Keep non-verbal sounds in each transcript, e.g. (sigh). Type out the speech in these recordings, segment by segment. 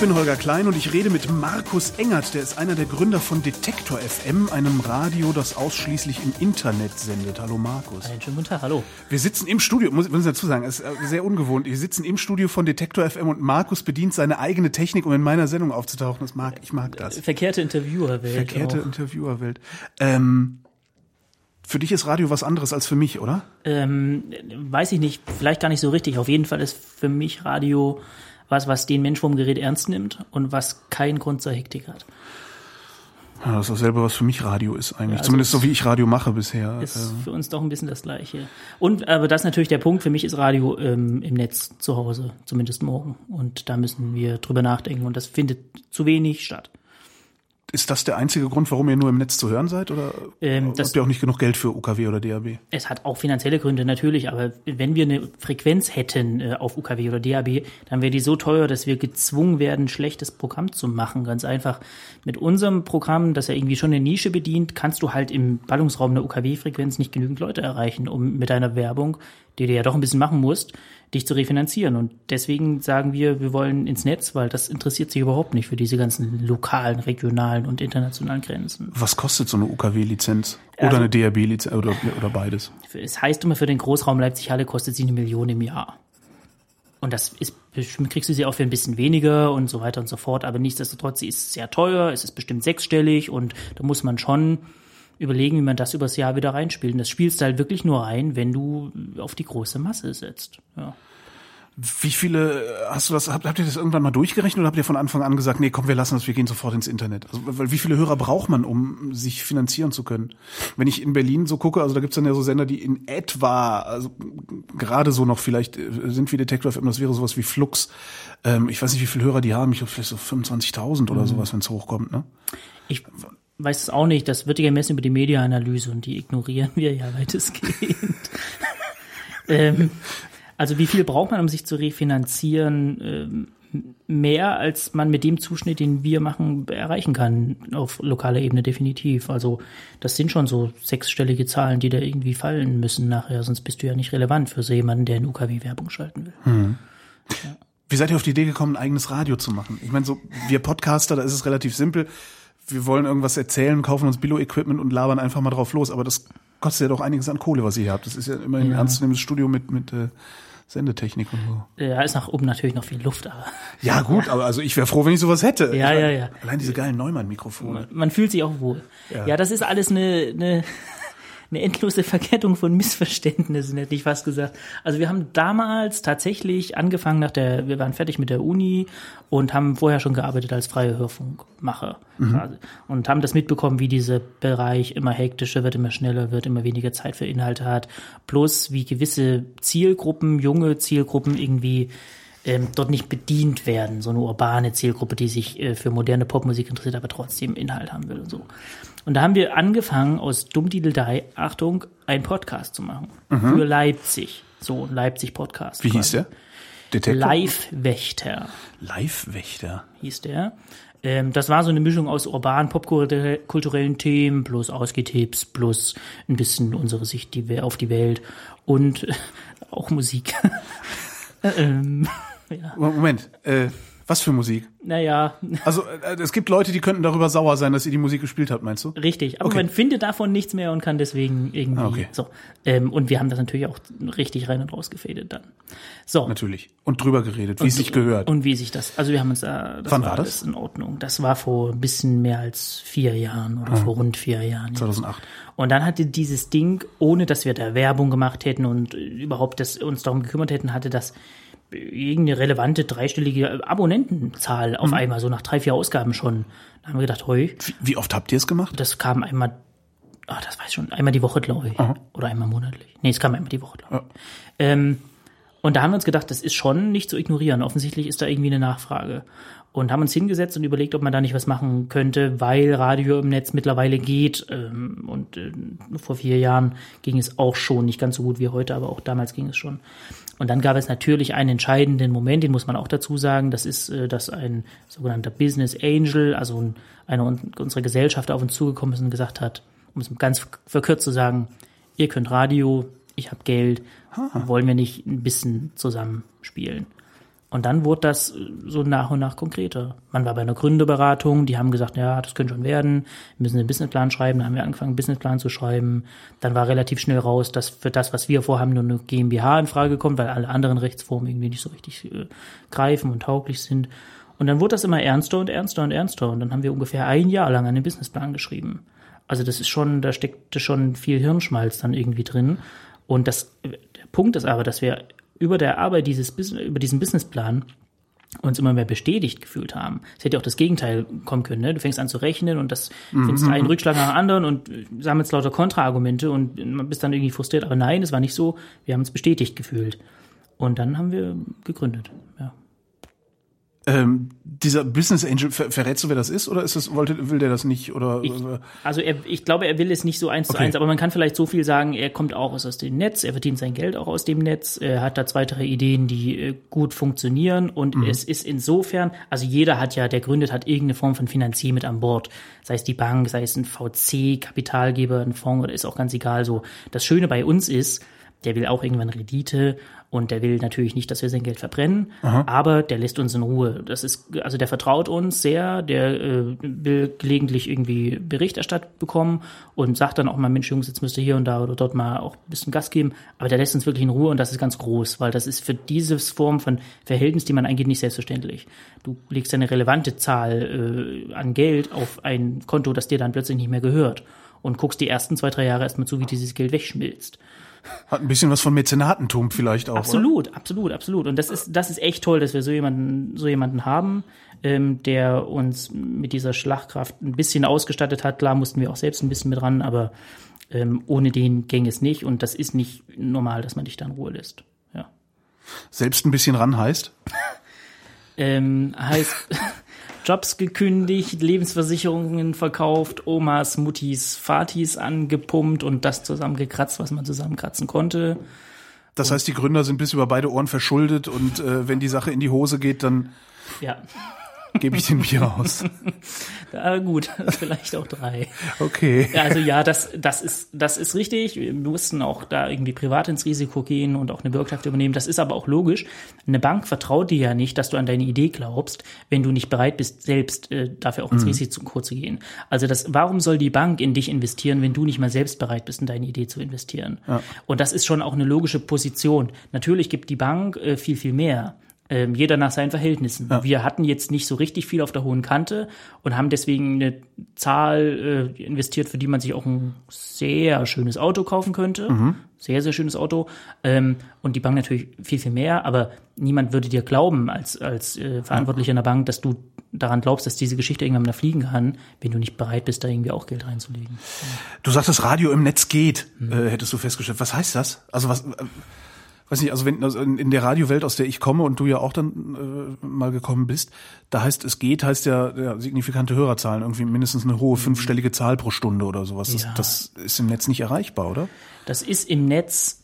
Bin Holger Klein und ich rede mit Markus Engert, der ist einer der Gründer von Detektor FM, einem Radio, das ausschließlich im Internet sendet. Hallo Markus. Einen schönen guten Tag, hallo. Wir sitzen im Studio, muss, muss ich dazu sagen, es ist äh, sehr ungewohnt. Wir sitzen im Studio von Detektor FM und Markus bedient seine eigene Technik, um in meiner Sendung aufzutauchen. Das mag, ich mag das. Verkehrte Interviewerwelt. Verkehrte auch. Interviewerwelt. Ähm, für dich ist Radio was anderes als für mich, oder? Ähm, weiß ich nicht, vielleicht gar nicht so richtig. Auf jeden Fall ist für mich Radio was, was den Mensch vom Gerät ernst nimmt und was keinen Grund zur Hektik hat. Ja, das ist dasselbe, was für mich Radio ist eigentlich. Ja, also Zumindest so wie ich Radio mache bisher. Ist Ähm, für uns doch ein bisschen das Gleiche. Und aber das ist natürlich der Punkt. Für mich ist Radio ähm, im Netz zu Hause, zumindest morgen. Und da müssen wir drüber nachdenken. Und das findet zu wenig statt. Ist das der einzige Grund, warum ihr nur im Netz zu hören seid? Oder Ähm, das- habt ihr auch nicht genug Geld für UKW oder DAB? Es hat auch finanzielle Gründe natürlich, aber wenn wir eine Frequenz hätten äh, auf UKW oder DAB, dann wäre die so teuer, dass wir gezwungen werden, schlechtes Programm zu machen. Ganz einfach. Mit unserem Programm, das ja irgendwie schon eine Nische bedient, kannst du halt im Ballungsraum der UKW-Frequenz nicht genügend Leute erreichen, um mit deiner Werbung, die du ja doch ein bisschen machen musst, dich zu refinanzieren. Und deswegen sagen wir, wir wollen ins Netz, weil das interessiert sich überhaupt nicht für diese ganzen lokalen, regionalen und internationalen Grenzen. Was kostet so eine UKW-Lizenz? Oder Also- eine DAB-Lizenz oder, oder beides? Es heißt immer, für den Großraum Leipzig-Halle kostet sie eine Million im Jahr. Und das ist, kriegst du sie auch für ein bisschen weniger und so weiter und so fort. Aber nichtsdestotrotz, sie ist sehr teuer, es ist bestimmt sechsstellig und da muss man schon überlegen, wie man das übers Jahr wieder reinspielt. Und das spielst du halt wirklich nur rein, wenn du auf die große Masse setzt. Ja. Wie viele, hast du das, habt, habt ihr das irgendwann mal durchgerechnet oder habt ihr von Anfang an gesagt, nee, komm, wir lassen das, wir gehen sofort ins Internet? Also, weil wie viele Hörer braucht man, um sich finanzieren zu können? Wenn ich in Berlin so gucke, also da gibt's dann ja so Sender, die in etwa, also gerade so noch vielleicht äh, sind wie Detektor FM, das wäre sowas wie Flux. Ähm, ich weiß nicht, wie viele Hörer die haben, ich glaube vielleicht so 25.000 oder sowas, wenn es hochkommt, ne? Ich weiß es auch nicht, das wird ja gemessen über die Mediaanalyse und die ignorieren wir ja (laughs) weitestgehend. (laughs) ähm, also wie viel braucht man, um sich zu refinanzieren? Ähm, mehr, als man mit dem Zuschnitt, den wir machen, erreichen kann, auf lokaler Ebene definitiv. Also das sind schon so sechsstellige Zahlen, die da irgendwie fallen müssen nachher, sonst bist du ja nicht relevant für so jemanden, der in UKW-Werbung schalten will. Wie seid ihr auf die Idee gekommen, ein eigenes Radio zu machen? Ich meine, so wir Podcaster, da ist es relativ simpel. Wir wollen irgendwas erzählen, kaufen uns Billo-Equipment und labern einfach mal drauf los. Aber das kostet ja doch einiges an Kohle, was ihr hier habt. Das ist ja immerhin ein Ja. ernstzunehmendes Studio mit, mit äh, Sendetechnik und so. Da ist nach oben natürlich noch viel Luft, aber Ja, gut, aber also ich wäre froh, wenn ich sowas hätte. Ja, ich mein, ja, ja. Allein diese geilen Neumann-Mikrofone. man fühlt sich auch wohl. Ja. Ja, das ist alles eine, eine, eine endlose Verkettung von Missverständnissen, hätte ich fast gesagt. Also wir haben damals tatsächlich angefangen nach der, wir waren fertig mit der Uni und haben vorher schon gearbeitet als freie Hörfunkmacher quasi. und haben das mitbekommen, wie dieser Bereich immer hektischer wird, immer schneller wird, immer weniger Zeit für Inhalte hat, plus wie gewisse Zielgruppen, junge Zielgruppen irgendwie ähm, dort nicht bedient werden. So eine urbane Zielgruppe, die sich äh, für moderne Popmusik interessiert, aber trotzdem Inhalt haben will und so. Und da haben wir angefangen, aus Dummdideldei, Achtung, einen Podcast zu machen. Für Leipzig. So ein Leipzig-Podcast. Wie hieß der? Detektor? Live-Wächter Live-Wächter. hieß der. Ähm, das war so eine Mischung aus urbanen, popkulturellen Themen, plus Ausgehtipps, plus ein bisschen unsere Sicht die, auf die Welt und (laughs) auch Musik. Ähm, (laughs) ja. Moment, äh, was für Musik? Naja, Also äh, es gibt Leute, die könnten darüber sauer sein, dass ihr die Musik gespielt habt, meinst du? richtig. Aber Okay. man findet davon nichts mehr und kann deswegen irgendwie Ah, okay. so. Ähm, und wir haben das natürlich auch richtig rein und raus gefadet dann. So. Natürlich. Und drüber geredet, wie es sich gehört. Und wie sich das, also wir haben uns da, das Wann war alles das? in Ordnung. Das war vor ein bisschen mehr als vier Jahren oder vor rund vier Jahren. 2008. Und dann hatte dieses Ding, ohne dass wir da Werbung gemacht hätten und äh, überhaupt das, uns darum gekümmert hätten, hatte das irgendeine relevante dreistellige Abonnentenzahl Mhm. auf einmal, so nach drei, vier Ausgaben schon. Da haben wir gedacht, heu, Wie, wie oft habt ihr es gemacht? das kam einmal, ah, das weiß ich schon, einmal die Woche, glaube ich. Oder einmal monatlich. Nee, es kam einmal die Woche, glaube ich. Ähm, Und da haben wir uns gedacht, das ist schon nicht zu ignorieren. Offensichtlich ist da irgendwie eine Nachfrage. Und haben uns hingesetzt und überlegt, ob man da nicht was machen könnte, weil Radio im Netz mittlerweile geht. Ähm, und äh, vor vier Jahren ging es auch schon, nicht ganz so gut wie heute, aber auch damals ging es schon. Und dann gab es natürlich einen entscheidenden Moment, den muss man auch dazu sagen. Das ist, äh, dass ein sogenannter Business Angel, also einer unserer Gesellschafter auf uns zugekommen ist und gesagt hat, um es ganz verkürzt zu sagen, ihr könnt Radio, ich habe Geld, wollen wir nicht ein bisschen zusammen spielen? Und dann wurde das so nach und nach konkreter. Man war bei einer Gründerberatung, die haben gesagt, ja, das könnte schon werden, wir müssen einen Businessplan schreiben, dann haben wir angefangen, einen Businessplan zu schreiben. Dann war relativ schnell raus, dass für das, was wir vorhaben, nur eine GmbH in Frage kommt, weil alle anderen Rechtsformen irgendwie nicht so richtig äh, greifen und tauglich sind. Und dann wurde das immer ernster und ernster und ernster. Und dann haben wir ungefähr ein Jahr lang einen Businessplan geschrieben. Also das ist schon, da steckte schon viel Hirnschmalz dann irgendwie drin. Und das, der Punkt ist aber, dass wir über der Arbeit dieses, über diesen Businessplan uns immer mehr bestätigt gefühlt haben. Es hätte auch das Gegenteil kommen können. Ne? Du fängst an zu rechnen und das mhm. findest einen Rückschlag nach dem anderen und sammelst lauter Kontraargumente und bist dann irgendwie frustriert. Aber nein, es war nicht so. Wir haben uns bestätigt gefühlt. Und dann haben wir gegründet. Ja. Ähm, dieser Business Angel, ver verrätst du, wer das ist, oder ist das, wollte, will der das nicht? Oder, ich, also er, ich glaube, er will es nicht so eins okay. zu eins, aber man kann vielleicht so viel sagen, er kommt auch aus, aus dem Netz, er verdient sein Geld auch aus dem Netz, er hat da zwei, drei Ideen, die äh, gut funktionieren und mhm. es ist insofern, also jeder hat ja, der gründet, hat irgendeine Form von Finanzier mit an Bord. Sei es die Bank, sei es ein VC, Kapitalgeber, ein Fonds oder ist auch ganz egal so. Das Schöne bei uns ist, der will auch irgendwann Rendite und der will natürlich nicht, dass wir sein Geld verbrennen, Aha. aber der lässt uns in Ruhe. Das ist, also der vertraut uns sehr, der äh, will gelegentlich irgendwie Bericht erstattet bekommen und sagt dann auch mal, Mensch, Jungs, jetzt müsst ihr hier und da oder dort mal auch ein bisschen Gas geben. Aber der lässt uns wirklich in Ruhe und das ist ganz groß, weil das ist für diese Form von Verhältnis, die man eingeht, nicht selbstverständlich. Du legst eine relevante Zahl äh, an Geld auf ein Konto, das dir dann plötzlich nicht mehr gehört und guckst die ersten zwei, drei Jahre erstmal zu, wie dieses Geld wegschmilzt. Hat ein bisschen was von Mäzenatentum vielleicht auch. Absolut, oder? absolut, absolut. Und das ist, das ist echt toll, dass wir so jemanden, so jemanden haben, ähm, der uns mit dieser Schlagkraft ein bisschen ausgestattet hat. Klar mussten wir auch selbst ein bisschen mit ran, aber ähm, ohne den gänge es nicht. Und das ist nicht normal, dass man dich da in Ruhe lässt. Ja. Selbst ein bisschen ran heißt? ähm, heißt Jobs gekündigt, Lebensversicherungen verkauft, Omas, Muttis, Vatis angepumpt und das zusammengekratzt, was man zusammenkratzen konnte. Das heißt, die Gründer sind bis über beide Ohren verschuldet und äh, wenn die Sache in die Hose geht, dann ja gebe ich den Bier aus. (laughs) ja, gut, (laughs) vielleicht auch drei. Okay. Also ja, das, das ist, das ist richtig. Wir mussten auch da irgendwie privat ins Risiko gehen und auch eine Bürgschaft übernehmen. Das ist aber auch logisch. Eine Bank vertraut dir ja nicht, dass du an deine Idee glaubst, wenn du nicht bereit bist, selbst äh, dafür auch ins mhm. Risiko zu gehen. Also das, warum soll die Bank in dich investieren, wenn du nicht mal selbst bereit bist, in deine Idee zu investieren? Ja. Und das ist schon auch eine logische Position. Natürlich gibt die Bank äh, viel, viel mehr. Ähm, jeder nach seinen Verhältnissen. Ja. Wir hatten jetzt nicht so richtig viel auf der hohen Kante und haben deswegen eine Zahl äh, investiert, für die man sich auch ein sehr schönes Auto kaufen könnte. Mhm. Sehr, sehr schönes Auto. Ähm, und die Bank natürlich viel, viel mehr, aber niemand würde dir glauben als, als äh, Verantwortlicher in der Bank, dass du daran glaubst, dass diese Geschichte irgendwann mal fliegen kann, wenn du nicht bereit bist, da irgendwie auch Geld reinzulegen. Du sagst, das Radio im Netz geht, mhm. äh, hättest du festgestellt. Was heißt das? Also was, äh, weiß nicht, also wenn also in der Radiowelt, aus der ich komme und du ja auch dann äh, mal gekommen bist, da heißt es geht, heißt ja, ja signifikante Hörerzahlen, irgendwie mindestens eine hohe fünfstellige Zahl pro Stunde oder sowas. Das, ja. das ist im Netz nicht erreichbar, oder? Das ist im Netz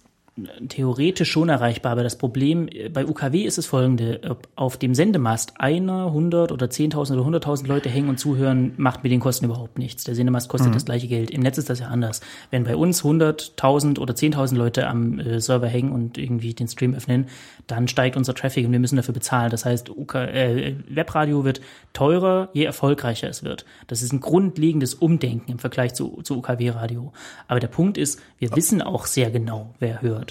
theoretisch schon erreichbar, aber das Problem äh, bei UKW ist es folgende. Ob auf dem Sendemast einer, hundert oder zehntausend oder hunderttausend Leute hängen und zuhören, macht mit den Kosten überhaupt nichts. Der Sendemast kostet mhm. das gleiche Geld. Im Netz ist das ja anders. Wenn bei uns hunderttausend oder zehntausend Leute am äh, Server hängen und irgendwie den Stream öffnen, dann steigt unser Traffic und wir müssen dafür bezahlen. Das heißt, UK, äh, Webradio wird teurer, je erfolgreicher es wird. Das ist ein grundlegendes Umdenken im Vergleich zu, zu UKW-Radio. Aber der Punkt ist, wir wissen auch sehr genau, wer hört.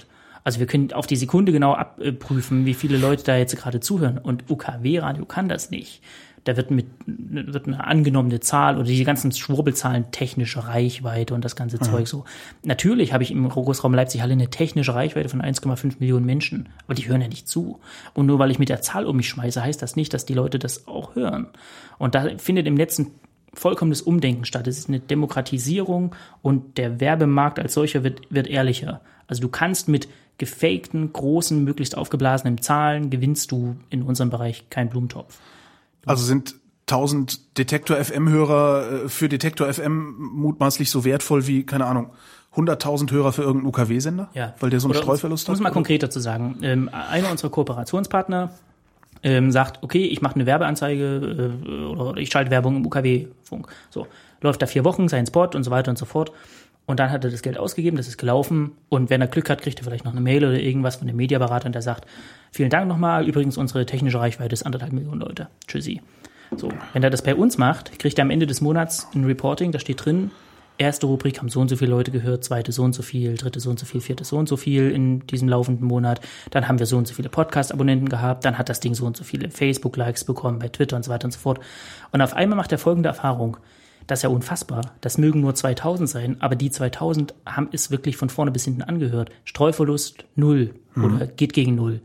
Also wir können auf die Sekunde genau abprüfen, wie viele Leute da jetzt gerade zuhören. Und UKW-Radio kann das nicht. Da wird mit wird eine angenommene Zahl oder die ganzen Schwurbelzahlen technische Reichweite und das ganze mhm. Zeug so. Natürlich habe ich im Großraum Leipzig Halle eine technische Reichweite von 1,5 Millionen Menschen, aber die hören ja nicht zu. Und nur weil ich mit der Zahl um mich schmeiße, heißt das nicht, dass die Leute das auch hören. Und da findet im letzten vollkommenes Umdenken statt. Es ist eine Demokratisierung und der Werbemarkt als solcher wird, wird ehrlicher. Also du kannst mit gefakten, großen, möglichst aufgeblasenen Zahlen gewinnst du in unserem Bereich keinen Blumentopf. Also sind 1000 Detektor FM Hörer äh, für Detektor FM mutmaßlich so wertvoll wie keine Ahnung 100.000 Hörer für irgendeinen UKW-Sender, Ja. weil der so einen Oder, Streuverlust Um es hat. mal konkreter zu sagen. Ähm, einer unserer Kooperationspartner ähm, sagt, okay, ich mache eine Werbeanzeige äh, oder ich schalte Werbung im UKW-Funk. So, läuft da vier Wochen, sein Spot und so weiter und so fort. Und dann hat er das Geld ausgegeben, das ist gelaufen. Und wenn er Glück hat, kriegt er vielleicht noch eine Mail oder irgendwas von dem Mediaberater, der sagt, vielen Dank nochmal, übrigens unsere technische Reichweite ist anderthalb Millionen Leute. Tschüssi. So, wenn er das bei uns macht, kriegt er am Ende des Monats ein Reporting, da steht drin, erste Rubrik haben so und so viele Leute gehört, zweite so und so viel, dritte so und so viel, vierte so und so viel in diesem laufenden Monat. Dann haben wir so und so viele Podcast-Abonnenten gehabt, dann hat das Ding so und so viele Facebook-Likes bekommen bei Twitter und so weiter und so fort. Und auf einmal macht er folgende Erfahrung. Das ist ja unfassbar. Das mögen nur 2000 sein, aber die 2000 haben es wirklich von vorne bis hinten angehört. Streuverlust null oder geht gegen null.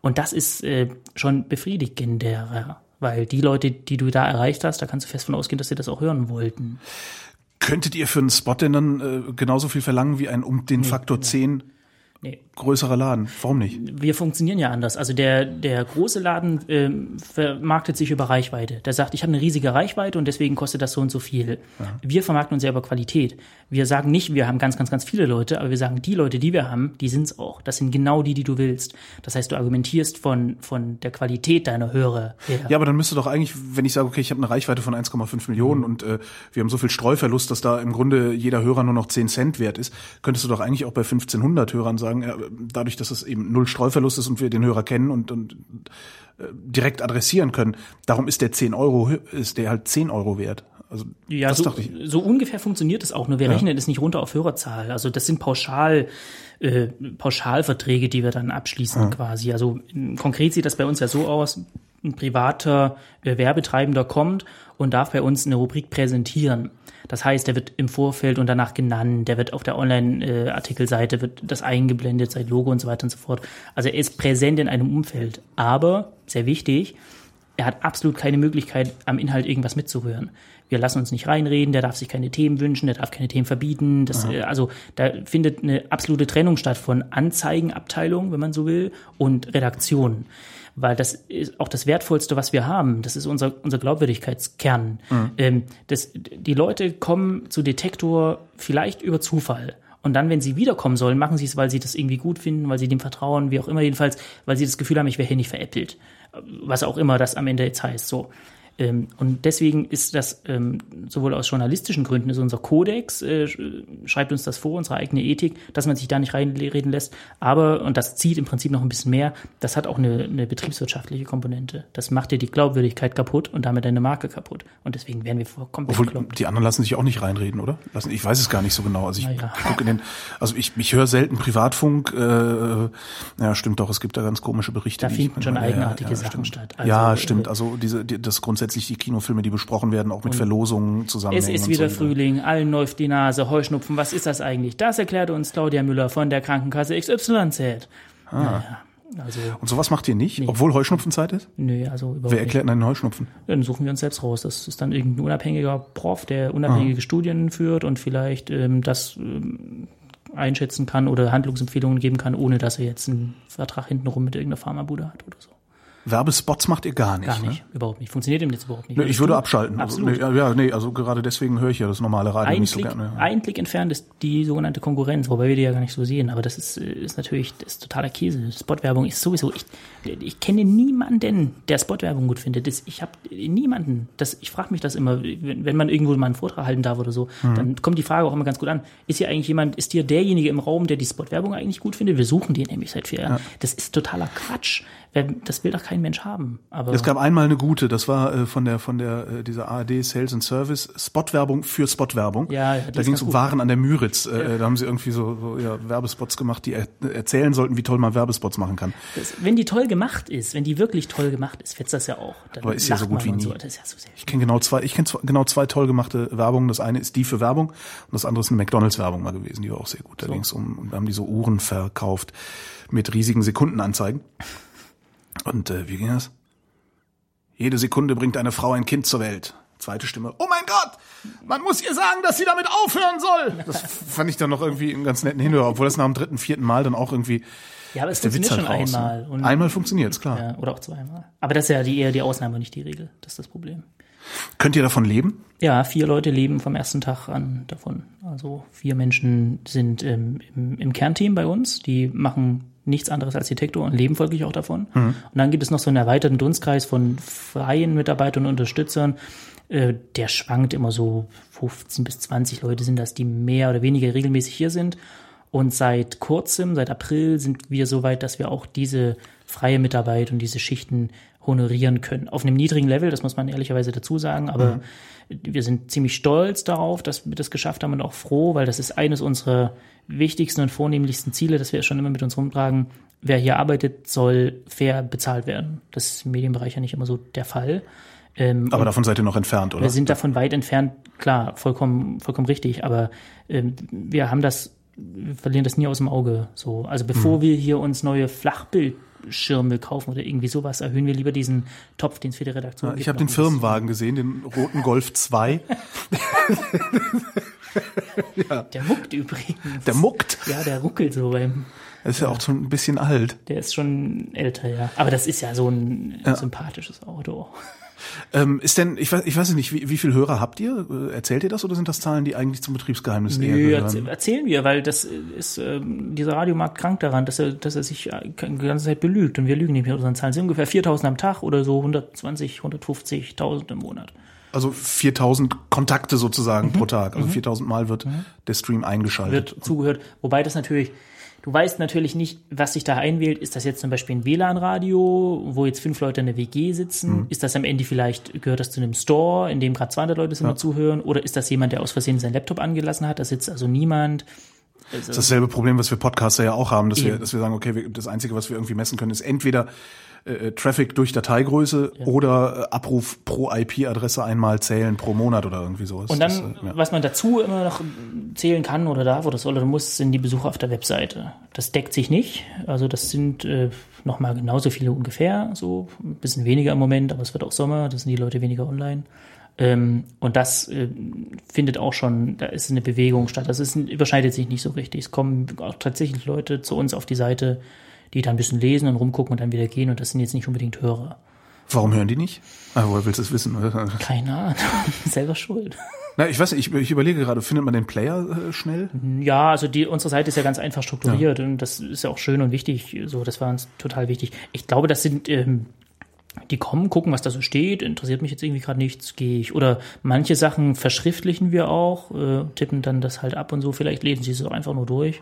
Und das ist äh, schon befriedigender, weil die Leute, die du da erreicht hast, da kannst du fest von ausgehen, dass sie das auch hören wollten. Könntet ihr für einen Spot denn dann äh, genauso viel verlangen wie ein um den Faktor 10 Nee. Größerer Laden? Warum nicht? wir funktionieren ja anders. Also der, der große Laden ähm, vermarktet sich über Reichweite. Der sagt, ich habe eine riesige Reichweite und deswegen kostet das so und so viel. Wir vermarkten uns ja über Qualität. Wir sagen nicht, wir haben ganz, ganz, ganz viele Leute, aber wir sagen, die Leute, die wir haben, die sind's auch. Das sind genau die, die du willst. Das heißt, du argumentierst von, von der Qualität deiner Hörer her. Ja, aber dann müsste doch eigentlich, wenn ich sage, okay, ich habe eine Reichweite von 1,5 Millionen und äh, wir haben so viel Streuverlust, dass da im Grunde jeder Hörer nur noch 10 Cent wert ist, könntest du doch eigentlich auch bei 1500 Hörern sagen, dadurch, dass es eben null Streuverlust ist und wir den Hörer kennen und, und äh, direkt adressieren können, darum ist der 10 Euro, ist der halt 10 Euro wert. Also Ja, so, so ungefähr funktioniert es auch, nur wir rechnen es nicht runter auf Hörerzahl. Also das sind pauschal äh, Pauschalverträge, die wir dann abschließen quasi. Also konkret sieht das bei uns ja so aus, ein privater äh, Werbetreibender kommt und darf bei uns eine Rubrik präsentieren. Das heißt, der wird im Vorfeld und danach genannt, der wird auf der Online-Artikelseite, wird das eingeblendet, sein Logo und so weiter und so fort. Also er ist präsent in einem Umfeld. Aber, sehr wichtig, er hat absolut keine Möglichkeit, am Inhalt irgendwas mitzurühren. Wir lassen uns nicht reinreden, der darf sich keine Themen wünschen, der darf keine Themen verbieten. Das, äh, also da findet eine absolute Trennung statt von Anzeigenabteilung, wenn man so will, und Redaktion. Weil das ist auch das Wertvollste, was wir haben. Das ist unser, unser Glaubwürdigkeitskern. Ähm, das, die Leute kommen zu Detektor vielleicht über Zufall. Und dann, wenn sie wiederkommen sollen, machen sie es, weil sie das irgendwie gut finden, weil sie dem vertrauen, wie auch immer, jedenfalls, weil sie das Gefühl haben, ich wäre hier nicht veräppelt. Was auch immer das am Ende jetzt heißt. So. Ähm, und deswegen ist das ähm, sowohl aus journalistischen Gründen, ist unser Kodex, äh, sch- schreibt uns das vor, unsere eigene Ethik, dass man sich da nicht reinreden lässt. Aber, und das zieht im Prinzip noch ein bisschen mehr, das hat auch eine, eine betriebswirtschaftliche Komponente. Das macht dir die Glaubwürdigkeit kaputt und damit deine Marke kaputt. Und deswegen werden wir vollkommen Obwohl, bekloppt. die anderen lassen sich auch nicht reinreden, oder? Lassen, ich weiß es gar nicht so genau. Also ich Naja. gucke in den, also ich, ich höre selten Privatfunk. Äh, ja, stimmt doch. Es gibt da ganz komische Berichte. Da finden schon manchmal- eigenartige Sachen stimmt. statt. Also, ja, äh, stimmt. Also diese, die, das grundsätzlich die Kinofilme, die besprochen werden, auch mit Verlosungen zusammenhängen. Es ist und wieder so. Frühling, allen läuft die Nase, Heuschnupfen, was ist das eigentlich? Das erklärte uns Claudia Müller von der Krankenkasse XYZ. Ah. Naja, also, Und sowas macht ihr nicht, obwohl Heuschnupfenzeit ist? nö, also überhaupt Wer erklärt einen Heuschnupfen? Dann suchen wir uns selbst raus. Das ist dann irgendein unabhängiger Prof, der unabhängige Studien führt und vielleicht ähm, das ähm, einschätzen kann oder Handlungsempfehlungen geben kann, ohne dass er jetzt einen Vertrag hintenrum mit irgendeiner Pharmabude hat oder so. Werbespots macht ihr gar nicht. Gar Ne? nicht, überhaupt nicht. Funktioniert im Netz überhaupt nicht. Nee, ich würde du? abschalten. Also, Absolut. nee, ja, ja, nee, also gerade deswegen höre ich ja das normale Radio ein nicht so Klick, gerne. Ja. ein Klick entfernt ist die sogenannte Konkurrenz, wobei wir die ja gar nicht so sehen. Aber das ist, äh, ist natürlich das ist totaler Käse. Spotwerbung ist sowieso. Ich, ich kenne niemanden, der Spotwerbung gut findet. Das, ich habe niemanden. Das, ich frage mich das immer, wenn, wenn man irgendwo mal einen Vortrag halten darf oder so, Mhm. dann kommt die Frage auch immer ganz gut an. Ist hier eigentlich jemand, ist hier derjenige im Raum, der die Spotwerbung eigentlich gut findet? Wir suchen den nämlich seit vier Jahren. Das ist totaler Quatsch. Das will doch kein Mensch haben. Aber Es gab einmal eine gute, das war äh, von der von der äh, dieser ARD Sales and Service Spotwerbung für Spotwerbung. Ja, ja, da ging es um gut. Waren an der Müritz. Äh, Da haben sie irgendwie so, so ja, Werbespots gemacht, die er, erzählen sollten, wie toll man Werbespots machen kann. das, wenn die toll gemacht ist, wenn die wirklich toll gemacht ist, fetzt das ja auch. Dann Aber ist ja so gut wie nie. So. Ja so Ich kenne genau zwei, ich kenne genau zwei toll gemachte Werbungen. Das eine ist die für Werbung und das andere ist eine McDonalds Werbung mal gewesen, die war auch sehr gut. Da ging es um, da haben die so Uhren verkauft mit riesigen Sekundenanzeigen. Und äh, wie ging das? Jede Sekunde bringt eine Frau ein Kind zur Welt. Zweite Stimme. Oh mein Gott! Man muss ihr sagen, dass sie damit aufhören soll! Das fand ich dann noch irgendwie einen ganz netten Hinhörer, obwohl das nach dem dritten, vierten Mal dann auch irgendwie. Ja, aber es funktioniert halt schon raus, ne? einmal. Und, Einmal funktioniert's, klar. ja, oder auch zweimal. Aber das ist ja die, eher die Ausnahme, nicht die Regel. Das ist das Problem. Könnt ihr davon leben? Ja, vier Leute leben vom ersten Tag an davon. Also vier Menschen sind ähm, im, im Kernteam bei uns. Die machen nichts anderes als Detektor und leben folglich auch davon. Und dann gibt es noch so einen erweiterten Dunstkreis von freien Mitarbeitern und Unterstützern. Äh, der schwankt immer so 15 bis 20 Leute sind das, die mehr oder weniger regelmäßig hier sind. Und seit kurzem, seit April, sind wir so weit, dass wir auch diese freie Mitarbeit und diese Schichten honorieren können. Auf einem niedrigen Level, das muss man ehrlicherweise dazu sagen, aber wir sind ziemlich stolz darauf, dass wir das geschafft haben und auch froh, weil das ist eines unserer wichtigsten und vornehmlichsten Ziele, dass wir schon immer mit uns rumtragen. Wer hier arbeitet, soll fair bezahlt werden. Das ist im Medienbereich ja nicht immer so der Fall. Ähm, Aber davon seid ihr noch entfernt, oder? wir sind davon weit entfernt, klar, vollkommen, vollkommen richtig, aber ähm, wir haben das, wir verlieren das nie aus dem Auge. So. Also bevor wir hier uns neue Flachbildschirme kaufen oder irgendwie sowas, erhöhen wir lieber diesen Topf, den es für die Redaktion gibt. ich habe den. Firmenwagen gesehen, den roten Golf 2. (laughs) (laughs) (laughs) Der muckt übrigens. Der muckt. Ja, der ruckelt so beim, Er ist ja auch schon ein bisschen alt. der ist schon älter, ja. Aber das ist ja so ein sympathisches Auto. Ähm, ist denn, ich weiß, ich weiß nicht, wie, wie viele Hörer habt ihr? Äh, Erzählt ihr das oder sind das Zahlen, die eigentlich zum Betriebsgeheimnis Nö, gehören? erzäh- erzählen wir, weil das ist, ähm, dieser Radiomarkt krank daran, dass er, dass er sich äh, die ganze Zeit belügt und wir lügen nicht mit unseren Zahlen. Es sind ungefähr 4000 am Tag oder so 120, 150.000 im Monat. Also 4000 Kontakte sozusagen pro Tag. Also 4000 Mal wird der Stream eingeschaltet. Wird zugehört. Wobei das natürlich, du weißt natürlich nicht, was sich da einwählt. Ist das jetzt zum Beispiel ein WLAN-Radio, wo jetzt fünf Leute in der WG sitzen? Ist das am Ende vielleicht, gehört das zu einem Store, in dem gerade 200 Leute sind, die zuhören? Oder ist das jemand, der aus Versehen seinen Laptop angelassen hat? Da sitzt also niemand. Das ist dasselbe Problem, was wir Podcaster ja auch haben, dass wir, dass wir sagen, okay, wir, das Einzige, was wir irgendwie messen können, ist entweder äh, Traffic durch Dateigröße oder äh, Abruf pro IP-Adresse einmal zählen pro Monat oder irgendwie sowas. Und dann, das, äh, ja. was man dazu immer noch zählen kann oder darf oder soll oder muss, sind die Besucher auf der Webseite. Das deckt sich nicht. Also das sind äh, nochmal genauso viele ungefähr, so ein bisschen weniger im Moment, aber es wird auch Sommer, da sind die Leute weniger online. Ähm, und das äh, findet auch schon, da ist eine Bewegung statt. Das ist, überschneidet sich nicht so richtig. Es kommen auch tatsächlich Leute zu uns auf die Seite, die dann ein bisschen lesen und rumgucken und dann wieder gehen und das sind jetzt nicht unbedingt Hörer. Warum hören die nicht? Ah, woher willst du es wissen? (laughs) Keine Ahnung, (laughs) selber schuld. Na, ich weiß nicht, ich, ich überlege gerade, findet man den Player äh, schnell? Ja, also die, unsere Seite ist ja ganz einfach strukturiert und das ist ja auch schön und wichtig. So, das war uns total wichtig. Ich glaube, das sind, ähm, die kommen, gucken, was da so steht, interessiert mich jetzt irgendwie gerade nichts, gehe ich. Oder manche Sachen verschriftlichen wir auch, äh, tippen dann das halt ab und so, vielleicht lesen sie es auch einfach nur durch.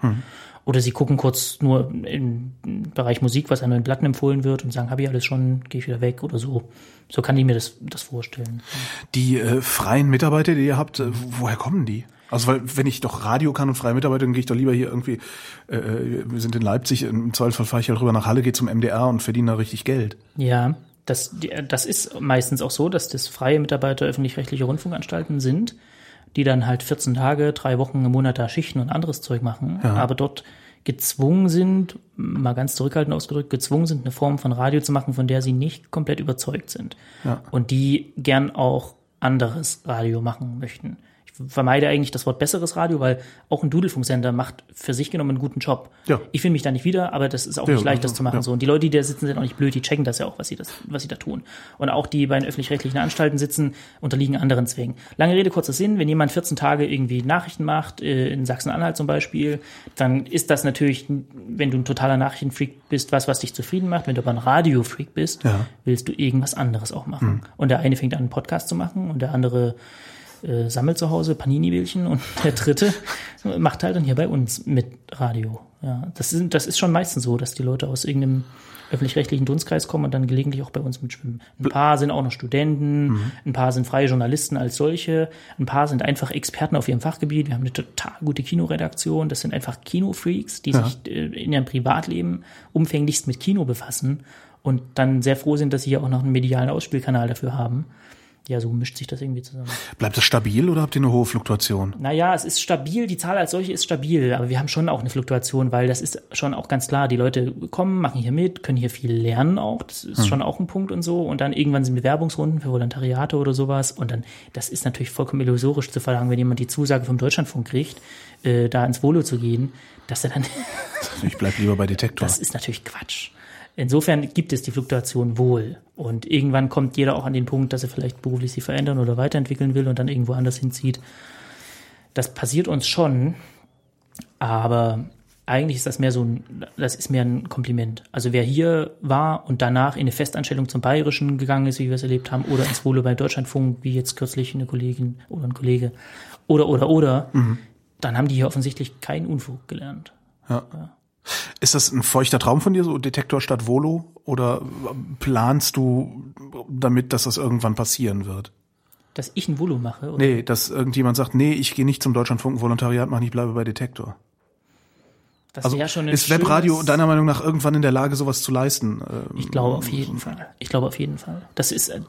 Oder sie gucken kurz nur im Bereich Musik, was an neuen Platten empfohlen wird und sagen, habe ich alles schon, gehe ich wieder weg oder so. So kann ich mir das, das vorstellen. Die äh, freien Mitarbeiter, die ihr habt, äh, woher kommen die? Also weil wenn ich doch Radio kann und freie Mitarbeiter, dann gehe ich doch lieber hier irgendwie, äh, wir sind in Leipzig, im Zweifelsfall fahre ich halt rüber nach Halle, gehe zum MDR und verdiene da richtig Geld. Ja, das, das ist meistens auch so, dass das freie Mitarbeiter öffentlich-rechtliche Rundfunkanstalten sind, die dann halt 14 Tage, drei Wochen im Monat da Schichten und anderes Zeug machen, aber dort gezwungen sind, mal ganz zurückhaltend ausgedrückt, gezwungen sind, eine Form von Radio zu machen, von der sie nicht komplett überzeugt sind. Ja. Und die gern auch anderes Radio machen möchten. Vermeide eigentlich das Wort besseres Radio, weil auch ein Dudelfunksender macht für sich genommen einen guten Job. Ja. Ich finde mich da nicht wieder, aber das ist auch Ja, nicht leicht, das zu machen. So. Und die Leute, die da sitzen, sind auch nicht blöd, die checken das ja auch, was sie, das, was sie da tun. Und auch die bei den öffentlich-rechtlichen Anstalten sitzen, unterliegen anderen Zwängen. Lange Rede, kurzer Sinn, wenn jemand 14 Tage irgendwie Nachrichten macht, äh, in Sachsen-Anhalt zum Beispiel, dann ist das natürlich, wenn du ein totaler Nachrichtenfreak bist, was, was dich zufrieden macht. Wenn du aber ein Radiofreak bist, willst du irgendwas anderes auch machen. Und der eine fängt an, einen Podcast zu machen und der andere äh, sammelt zu Hause Panini-Bildchen und (laughs) der dritte macht halt dann hier bei uns mit Radio. Ja, das ist, das ist schon meistens so, dass die Leute aus irgendeinem öffentlich-rechtlichen Dunstkreis kommen und dann gelegentlich auch bei uns mitschwimmen. Ein paar sind auch noch Studenten, ein paar sind freie Journalisten als solche, ein paar sind einfach Experten auf ihrem Fachgebiet. Wir haben eine total gute Kinoredaktion. Das sind einfach Kinofreaks, die sich äh, in ihrem Privatleben umfänglichst mit Kino befassen und dann sehr froh sind, dass sie ja auch noch einen medialen Ausspielkanal dafür haben. Ja, so mischt sich das irgendwie zusammen. Bleibt das stabil oder habt ihr eine hohe Fluktuation? Naja, es ist stabil, die Zahl als solche ist stabil, aber wir haben schon auch eine Fluktuation, weil das ist schon auch ganz klar, die Leute kommen, machen hier mit, können hier viel lernen auch, das ist hm. schon auch ein Punkt und so und dann irgendwann sind Bewerbungsrunden für Volontariate oder sowas und dann, das ist natürlich vollkommen illusorisch zu verlangen, wenn jemand die Zusage vom Deutschlandfunk kriegt, äh, da ins Volo zu gehen, dass er dann... ich bleib lieber bei (laughs) Detektor. Das ist natürlich Quatsch. Insofern gibt es die Fluktuation wohl. Und irgendwann kommt jeder auch an den Punkt, dass er vielleicht beruflich sich verändern oder weiterentwickeln will und dann irgendwo anders hinzieht. Das passiert uns schon, aber eigentlich ist das mehr so ein, das ist mehr ein Kompliment. Also wer hier war und danach in eine Festanstellung zum Bayerischen gegangen ist, wie wir es erlebt haben, oder ins Volo bei Deutschlandfunk, wie jetzt kürzlich eine Kollegin oder ein Kollege, oder, oder, oder, mhm. dann haben die hier offensichtlich keinen Unfug gelernt. Ja. ja. Ist das ein feuchter Traum von dir, so Detektor statt Volo? Oder planst du damit, dass das irgendwann passieren wird? Dass ich ein Volo mache? Oder? Nee, dass irgendjemand sagt, nee, ich gehe nicht zum Deutschlandfunk Volontariat machen, ich bleibe bei Detektor. Das also ja schon ist Webradio deiner Meinung nach irgendwann in der Lage, sowas zu leisten? Ähm, ich glaube auf jeden Fall. Ich glaube auf jeden Fall. Das ist, äh,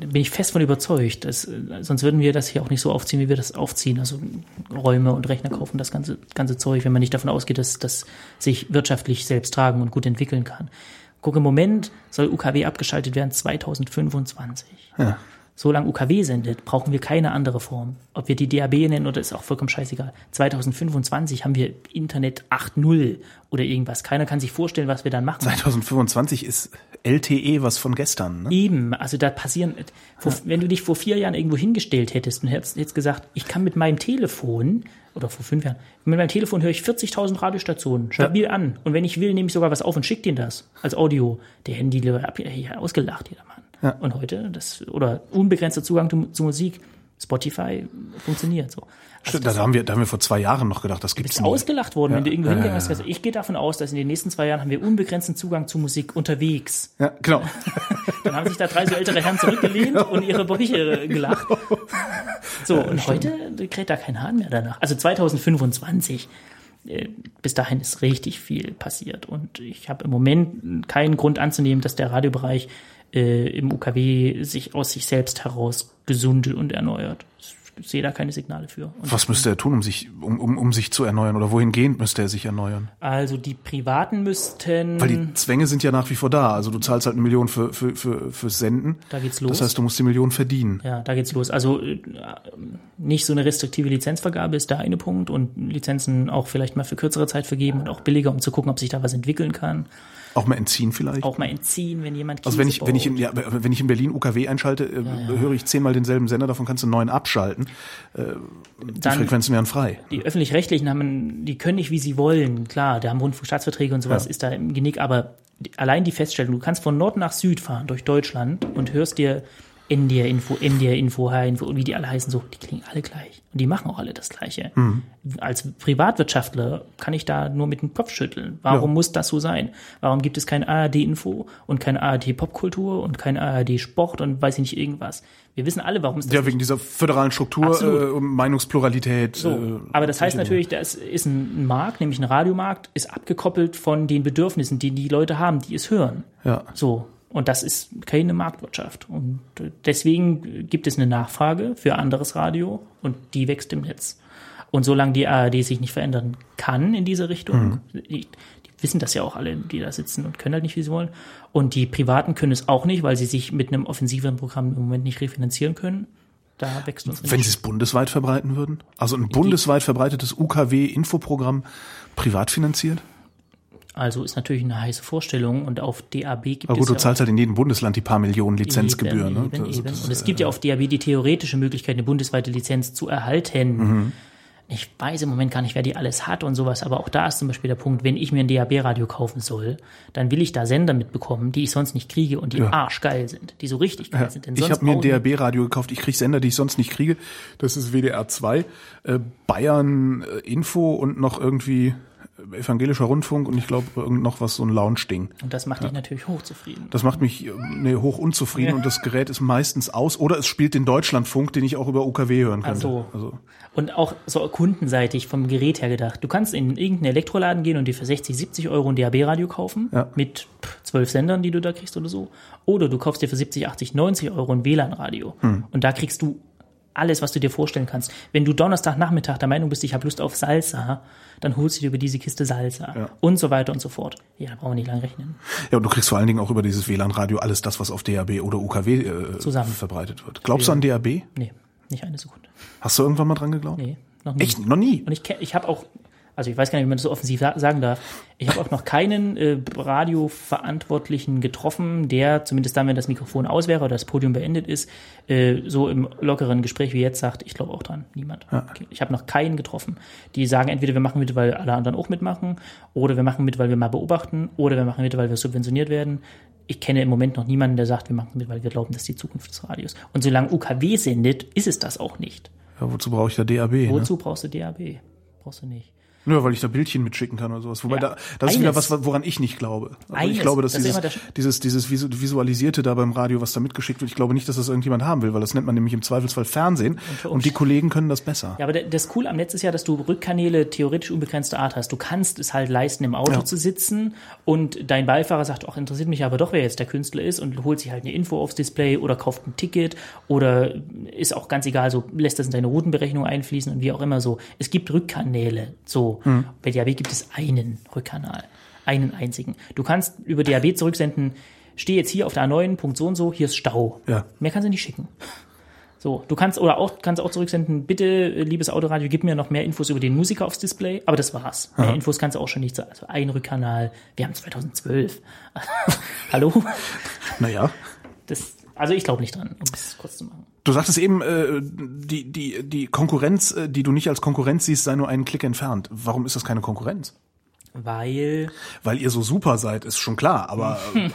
bin ich fest von überzeugt. Dass, äh, sonst würden wir das hier auch nicht so aufziehen, wie wir das aufziehen. Also Räume und Rechner kaufen, das ganze, ganze Zeug, wenn man nicht davon ausgeht, dass das sich wirtschaftlich selbst tragen und gut entwickeln kann. Guck, im Moment soll UKW abgeschaltet werden 2025. Ja solange UKW sendet, brauchen wir keine andere Form. Ob wir die DAB nennen oder ist auch vollkommen scheißegal. 2025 haben wir Internet 8.0 oder irgendwas. Keiner kann sich vorstellen, was wir dann machen. 2025 ist LTE was von gestern. Ne? Eben, also da passieren, vor, ja. wenn du dich vor vier Jahren irgendwo hingestellt hättest und hättest jetzt gesagt, ich kann mit meinem Telefon oder vor fünf Jahren, mit meinem Telefon höre ich 40.000 Radiostationen, stabil ja. an. Und wenn ich will, nehme ich sogar was auf und schicke dir das als Audio. Der Handy ausgelacht, jeder Mann. Ja. Und heute, das, oder unbegrenzter Zugang zu, zu Musik, Spotify funktioniert so. Also Stimmt, da haben wir, da haben wir vor zwei Jahren noch gedacht, das gibt's nicht. ausgelacht worden, ja. wenn du irgendwo ja, hingegangen hast. Also ich gehe davon aus, dass in den nächsten zwei Jahren haben wir unbegrenzten Zugang zu Musik unterwegs. Ja, genau. (laughs) Dann haben sich da drei so ältere Herren zurückgelehnt genau. und ihre Bäuche gelacht. (laughs) So, und stimmt. heute kräht da kein Hahn mehr danach. Also 2025 äh, bis dahin ist richtig viel passiert. Und ich habe im Moment keinen Grund anzunehmen, dass der Radiobereich äh, im UKW sich aus sich selbst heraus gesundet und erneuert. Ich sehe da keine Signale für. Und Was müsste er tun, um sich, um, um, um sich zu erneuern? Oder wohingehend müsste er sich erneuern? Also die Privaten müssten. Weil die Zwänge sind ja nach wie vor da. Also du zahlst halt eine Million für, für, für, fürs Senden. Da geht's los. Das heißt, du musst die Million verdienen. Ja, da geht's los. Also äh, nicht so eine restriktive Lizenzvergabe ist der eine Punkt und Lizenzen auch vielleicht mal für kürzere Zeit vergeben und auch billiger, um zu gucken, ob sich da was entwickeln kann. Auch mal entziehen vielleicht? Auch mal entziehen, wenn jemand Käse Also wenn ich, wenn ich in, ja, wenn ich in Berlin UKW einschalte, äh, ja, ja. höre ich zehnmal denselben Sender, davon kannst du neun abschalten. Äh, die Dann, Frequenzen wären frei. Die öffentlich-rechtlichen haben, die können nicht, wie sie wollen. Klar, der haben Rundfunkstaatsverträge und sowas, ist da im Genick, aber allein die Feststellung, du kannst von Nord nach Süd fahren durch Deutschland und hörst dir NDR Info, NDR Info, HR Info und wie die alle heißen, so, die klingen alle gleich. Und die machen auch alle das Gleiche. Mhm. Als Privatwirtschaftler kann ich da nur mit dem Kopf schütteln. Warum ja. muss das so sein? Warum gibt es kein ARD Info und kein ARD Popkultur und kein ARD Sport und weiß ich nicht irgendwas? Wir wissen alle, warum es das Ja, wegen dieser föderalen Struktur, äh, Meinungspluralität. So. Äh, aber das heißt natürlich, das ist ein Markt, nämlich ein Radiomarkt, ist abgekoppelt von den Bedürfnissen, die die Leute haben, die es hören. Ja. So. Und das ist keine Marktwirtschaft. Und deswegen gibt es eine Nachfrage für anderes Radio und die wächst im Netz. Und solange die ARD sich nicht verändern kann in diese Richtung, mhm. die, die, wissen das ja auch alle, die da sitzen und können halt nicht, wie sie wollen. Und die Privaten können es auch nicht, weil sie sich mit einem offensiveren Programm im Moment nicht refinanzieren können. Da wächst uns Wenn sie es bundesweit verbreiten würden? Also ein bundesweit verbreitetes UKW-Infoprogramm privat finanziert? Also ist natürlich eine heiße Vorstellung und auf DAB gibt Aber gut, es. du ja zahlst halt in jedem Bundesland die paar Millionen Lizenzgebühren. Eben, ne? eben, das, eben. Das, und es gibt ja auf DAB die theoretische Möglichkeit, eine bundesweite Lizenz zu erhalten. Mhm. Ich weiß im Moment gar nicht, wer die alles hat und sowas, aber auch da ist zum Beispiel der Punkt, wenn ich mir ein DAB-Radio kaufen soll, dann will ich da Sender mitbekommen, die ich sonst nicht kriege und die ja. arschgeil sind, die so richtig geil ja. sind. Ich habe mir ein DAB-Radio gekauft, ich kriege Sender, die ich sonst nicht kriege. Das ist WDR 2, äh, Bayern äh, Info und noch irgendwie evangelischer Rundfunk und ich glaube noch was, so ein Lounge-Ding. Und das macht dich natürlich hochzufrieden. Das macht mich nee, hoch unzufrieden Ja. und das Gerät ist meistens aus oder es spielt den Deutschlandfunk, den ich auch über UKW hören Ach könnte. so. Also, Und auch so kundenseitig vom Gerät her gedacht. Du kannst in irgendeinen Elektroladen gehen und dir für 60, 70 Euro ein DAB-Radio kaufen. Ja. Mit zwölf Sendern, die du da kriegst oder so. Oder du kaufst dir für 70, 80, 90 Euro ein WLAN-Radio. Hm. Und da kriegst du alles, was du dir vorstellen kannst. Wenn du Donnerstagnachmittag der Meinung bist, ich habe Lust auf Salsa, dann holst du dir über diese Kiste Salsa. Ja. Und so weiter und so fort. Ja, da brauchen wir nicht lange rechnen. ja, und du kriegst vor allen Dingen auch über dieses WLAN-Radio alles das, was auf DAB oder UKW äh, Zusammen. verbreitet wird. Glaubst du an DAB? Nee, nicht eine Sekunde. Hast du irgendwann mal dran geglaubt? Nee, noch nie. Echt? Noch nie? Und ich, ich habe auch, also ich weiß gar nicht, wie man das so offensiv sa- sagen darf, ich habe auch noch keinen äh, Radioverantwortlichen getroffen, der, zumindest dann, wenn das Mikrofon aus wäre oder das Podium beendet ist, äh, so im lockeren Gespräch wie jetzt sagt, ich glaube auch dran, niemand. Okay. Ich habe noch keinen getroffen. Die sagen entweder, wir machen mit, weil alle anderen auch mitmachen, oder wir machen mit, weil wir mal beobachten, oder wir machen mit, weil wir subventioniert werden. Ich kenne im Moment noch niemanden, der sagt, wir machen mit, weil wir glauben, das ist die Zukunft des Radios. Und solange UKW sendet, ist es das auch nicht. Ja, wozu brauche ich da DAB? Ne? Wozu brauchst du DAB? Brauchst du nicht. Nur weil ich da Bildchen mitschicken kann oder sowas. Wobei Ja. da, das ist wieder Eines. was, woran ich nicht glaube. Also Eines. ich glaube, dass Das dieses, dieses, dieses Visu- Visualisierte da beim Radio, was da mitgeschickt wird, ich glaube nicht, dass das irgendjemand haben will, weil das nennt man nämlich im Zweifelsfall Fernsehen und, uns- die Kollegen können das besser. Ja, aber das Cool am Netz ist ja, dass du Rückkanäle theoretisch unbegrenzte Art hast. Du kannst es halt leisten, im Auto Ja. zu sitzen und dein Beifahrer sagt, ach, interessiert mich aber doch, wer jetzt der Künstler ist und holt sich halt eine Info aufs Display oder kauft ein Ticket oder ist auch ganz egal, so lässt das in deine Routenberechnung einfließen und wie auch immer so. Es gibt Rückkanäle, so. Hm. Bei DAB gibt es einen Rückkanal. Einen einzigen. Du kannst über DAB zurücksenden, steh jetzt hier auf der A9, Punkt so und so, hier ist Stau. Ja. Mehr kannst du nicht schicken. So, du kannst oder auch kannst auch zurücksenden, bitte, äh, liebes Autoradio, gib mir noch mehr Infos über den Musiker aufs Display, aber das war's. Mehr Infos kannst du auch schon nicht so. Also ein Rückkanal, wir haben 2012. (laughs) Hallo? Naja. Das, also ich glaube nicht dran, um es kurz zu machen. Du sagtest eben, äh, die, die, die Konkurrenz, äh, die du nicht als Konkurrenz siehst, sei nur einen Klick entfernt. Warum ist das keine Konkurrenz? Weil, Weil ihr so super seid, ist schon klar. Aber (laughs) äh,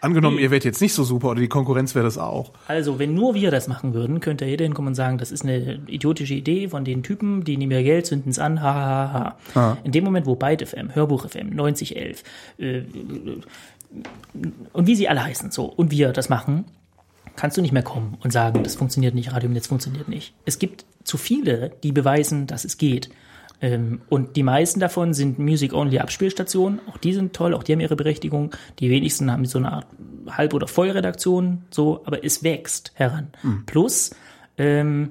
angenommen, ihr wärt jetzt nicht so super oder die Konkurrenz wäre das auch. also wenn nur wir das machen würden, könnte jeder hinkommen und sagen, das ist eine idiotische Idee von den Typen, die nehmen ihr Geld, zünden es an, ha, ha, ha, ha. In dem Moment, wo Byte FM, Hörbuch FM, 9011, äh, und wie sie alle heißen, so, und wir das machen, kannst du nicht mehr kommen und sagen, das funktioniert nicht, Radio im Netz funktioniert nicht. Es gibt zu viele, die beweisen, dass es geht. Ähm, und die meisten davon sind Music-Only-Abspielstationen. Auch die sind toll, auch die haben ihre Berechtigung. Die wenigsten haben so eine Art Halb- oder Vollredaktion, so, aber es wächst heran. Plus, ähm,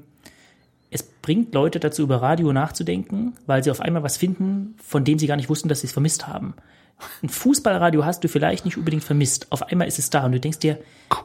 es bringt Leute dazu, über Radio nachzudenken, weil sie auf einmal was finden, von dem sie gar nicht wussten, dass sie es vermisst haben. Ein Fußballradio hast du vielleicht nicht unbedingt vermisst. Auf einmal ist es da und du denkst dir,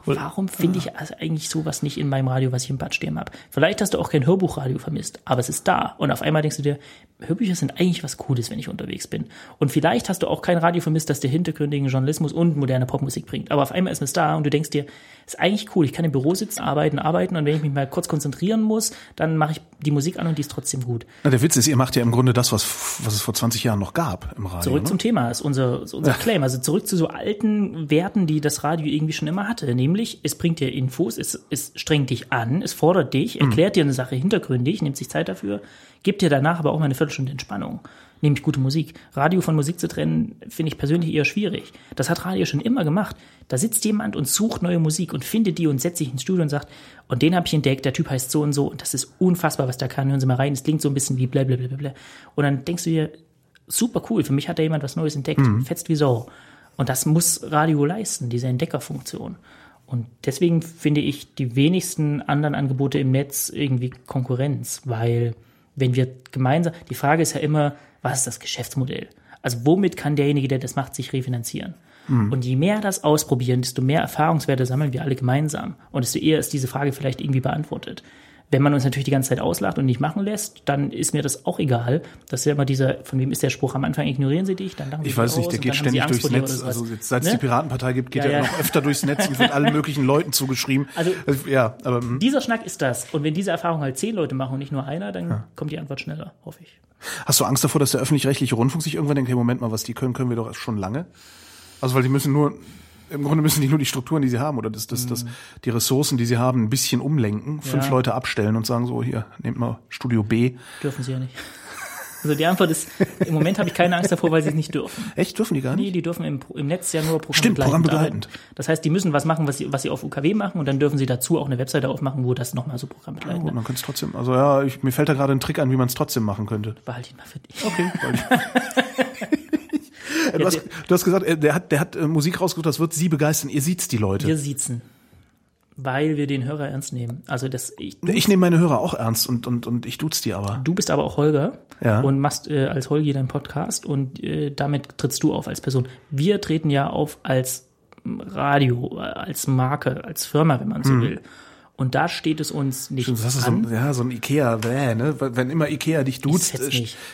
warum finde ich also eigentlich sowas nicht in meinem Radio, was ich im Bad stehen habe? Vielleicht hast du auch kein Hörbuchradio vermisst, aber es ist da. Und auf einmal denkst du dir, Hörbücher sind eigentlich was Cooles, wenn ich unterwegs bin. Und vielleicht hast du auch kein Radio vermisst, das dir hintergründigen Journalismus und moderne Popmusik bringt. Aber auf einmal ist es da und du denkst dir, ist eigentlich cool, ich kann im Büro sitzen, arbeiten, arbeiten und wenn ich mich mal kurz konzentrieren muss, dann mache ich die Musik an und die ist trotzdem gut. Na, der Witz ist, ihr macht ja im Grunde das, was, was es vor 20 Jahren noch gab im Radio. Zurück ne? zum Thema ist unser, ist unser Claim. Also zurück zu so alten Werten, die das Radio irgendwie schon immer hatte. Nämlich, es bringt dir Infos, es, es strengt dich an, es fordert dich, erklärt dir eine Sache hintergründig, nimmt sich Zeit dafür, gibt dir danach aber auch mal eine Viertelstunde Entspannung. Nämlich gute Musik. Radio von Musik zu trennen, finde ich persönlich eher schwierig. Das hat Radio schon immer gemacht. Da sitzt jemand und sucht neue Musik und findet die und setzt sich ins Studio und sagt, und den habe ich entdeckt, der Typ heißt so und so und das ist unfassbar, was der kann. Hören Sie mal rein, es klingt so ein bisschen wie bla bla bla bla, bla. Und dann denkst du dir, super cool, für mich hat da jemand was Neues entdeckt, fetzt wie Sau. Und das muss Radio leisten, diese Entdeckerfunktion. Und deswegen finde ich die wenigsten anderen Angebote im Netz irgendwie Konkurrenz, weil wenn wir gemeinsam, die Frage ist ja immer, was ist das Geschäftsmodell? Also womit kann derjenige, der das macht, sich refinanzieren? Und je mehr das ausprobieren, desto mehr Erfahrungswerte sammeln wir alle gemeinsam. Und desto eher ist diese Frage vielleicht irgendwie beantwortet. Wenn man uns natürlich die ganze Zeit auslacht und nicht machen lässt, dann ist mir das auch egal. Das ist ja immer dieser, von wem ist der Spruch am Anfang, ignorieren Sie dich, dann lachen Sie Ich weiß nicht, der geht ständig durchs Netz. Also jetzt, seit es Ne? die Piratenpartei gibt, geht Ja, er ja. noch öfter durchs Netz und wird allen (laughs) möglichen Leuten zugeschrieben. Also- ja, aber hm. Dieser Schnack ist das. Und wenn diese Erfahrung halt zehn Leute machen und nicht nur einer, dann kommt die Antwort schneller, hoffe ich. hast du Angst davor, dass der öffentlich-rechtliche Rundfunk sich irgendwann denkt, hey, Moment mal, was die können, können wir doch schon lange? Also weil die müssen nur, im Grunde müssen die nur die Strukturen, die sie haben oder das, das, das, die Ressourcen, die sie haben, ein bisschen umlenken, fünf Mhm. Ja. Leute abstellen und sagen so, hier, nehmt mal Studio B. Dürfen sie ja nicht. Also die Antwort ist, im Moment habe ich keine Angst davor, weil sie es nicht dürfen. Echt, dürfen die gar Nee, nicht? die dürfen im, im Netz ja nur Programm Stimmt, programmbegleitend. Das heißt, die müssen was machen, was sie, was sie auf UKW machen und dann dürfen sie dazu auch eine Webseite aufmachen, wo das nochmal so programmbegleitend Gut, man könnte es trotzdem, also ja, ich, mir fällt da gerade ein Trick an, wie man es trotzdem machen könnte. Behalte ich mal für dich. Okay, (laughs) du, hast, du hast gesagt, äh, der hat, der hat äh, Musik rausgesucht, das wird sie begeistern. Ihr sieht's die Leute. Wir siezen. Weil wir den Hörer ernst nehmen. Also das, ich, Ich nehme meine Hörer auch ernst und, und, und ich duze die aber. du bist aber auch Holger Ja. und machst äh, als Holgi deinen Podcast und äh, damit trittst du auf als Person. Wir treten ja auf als Radio, äh, als Marke, als Firma, wenn man so will. Und da steht es uns nicht Das ist so an. ein, ja, so ein Ikea, bäh, ne? Wenn immer Ikea dich duzt,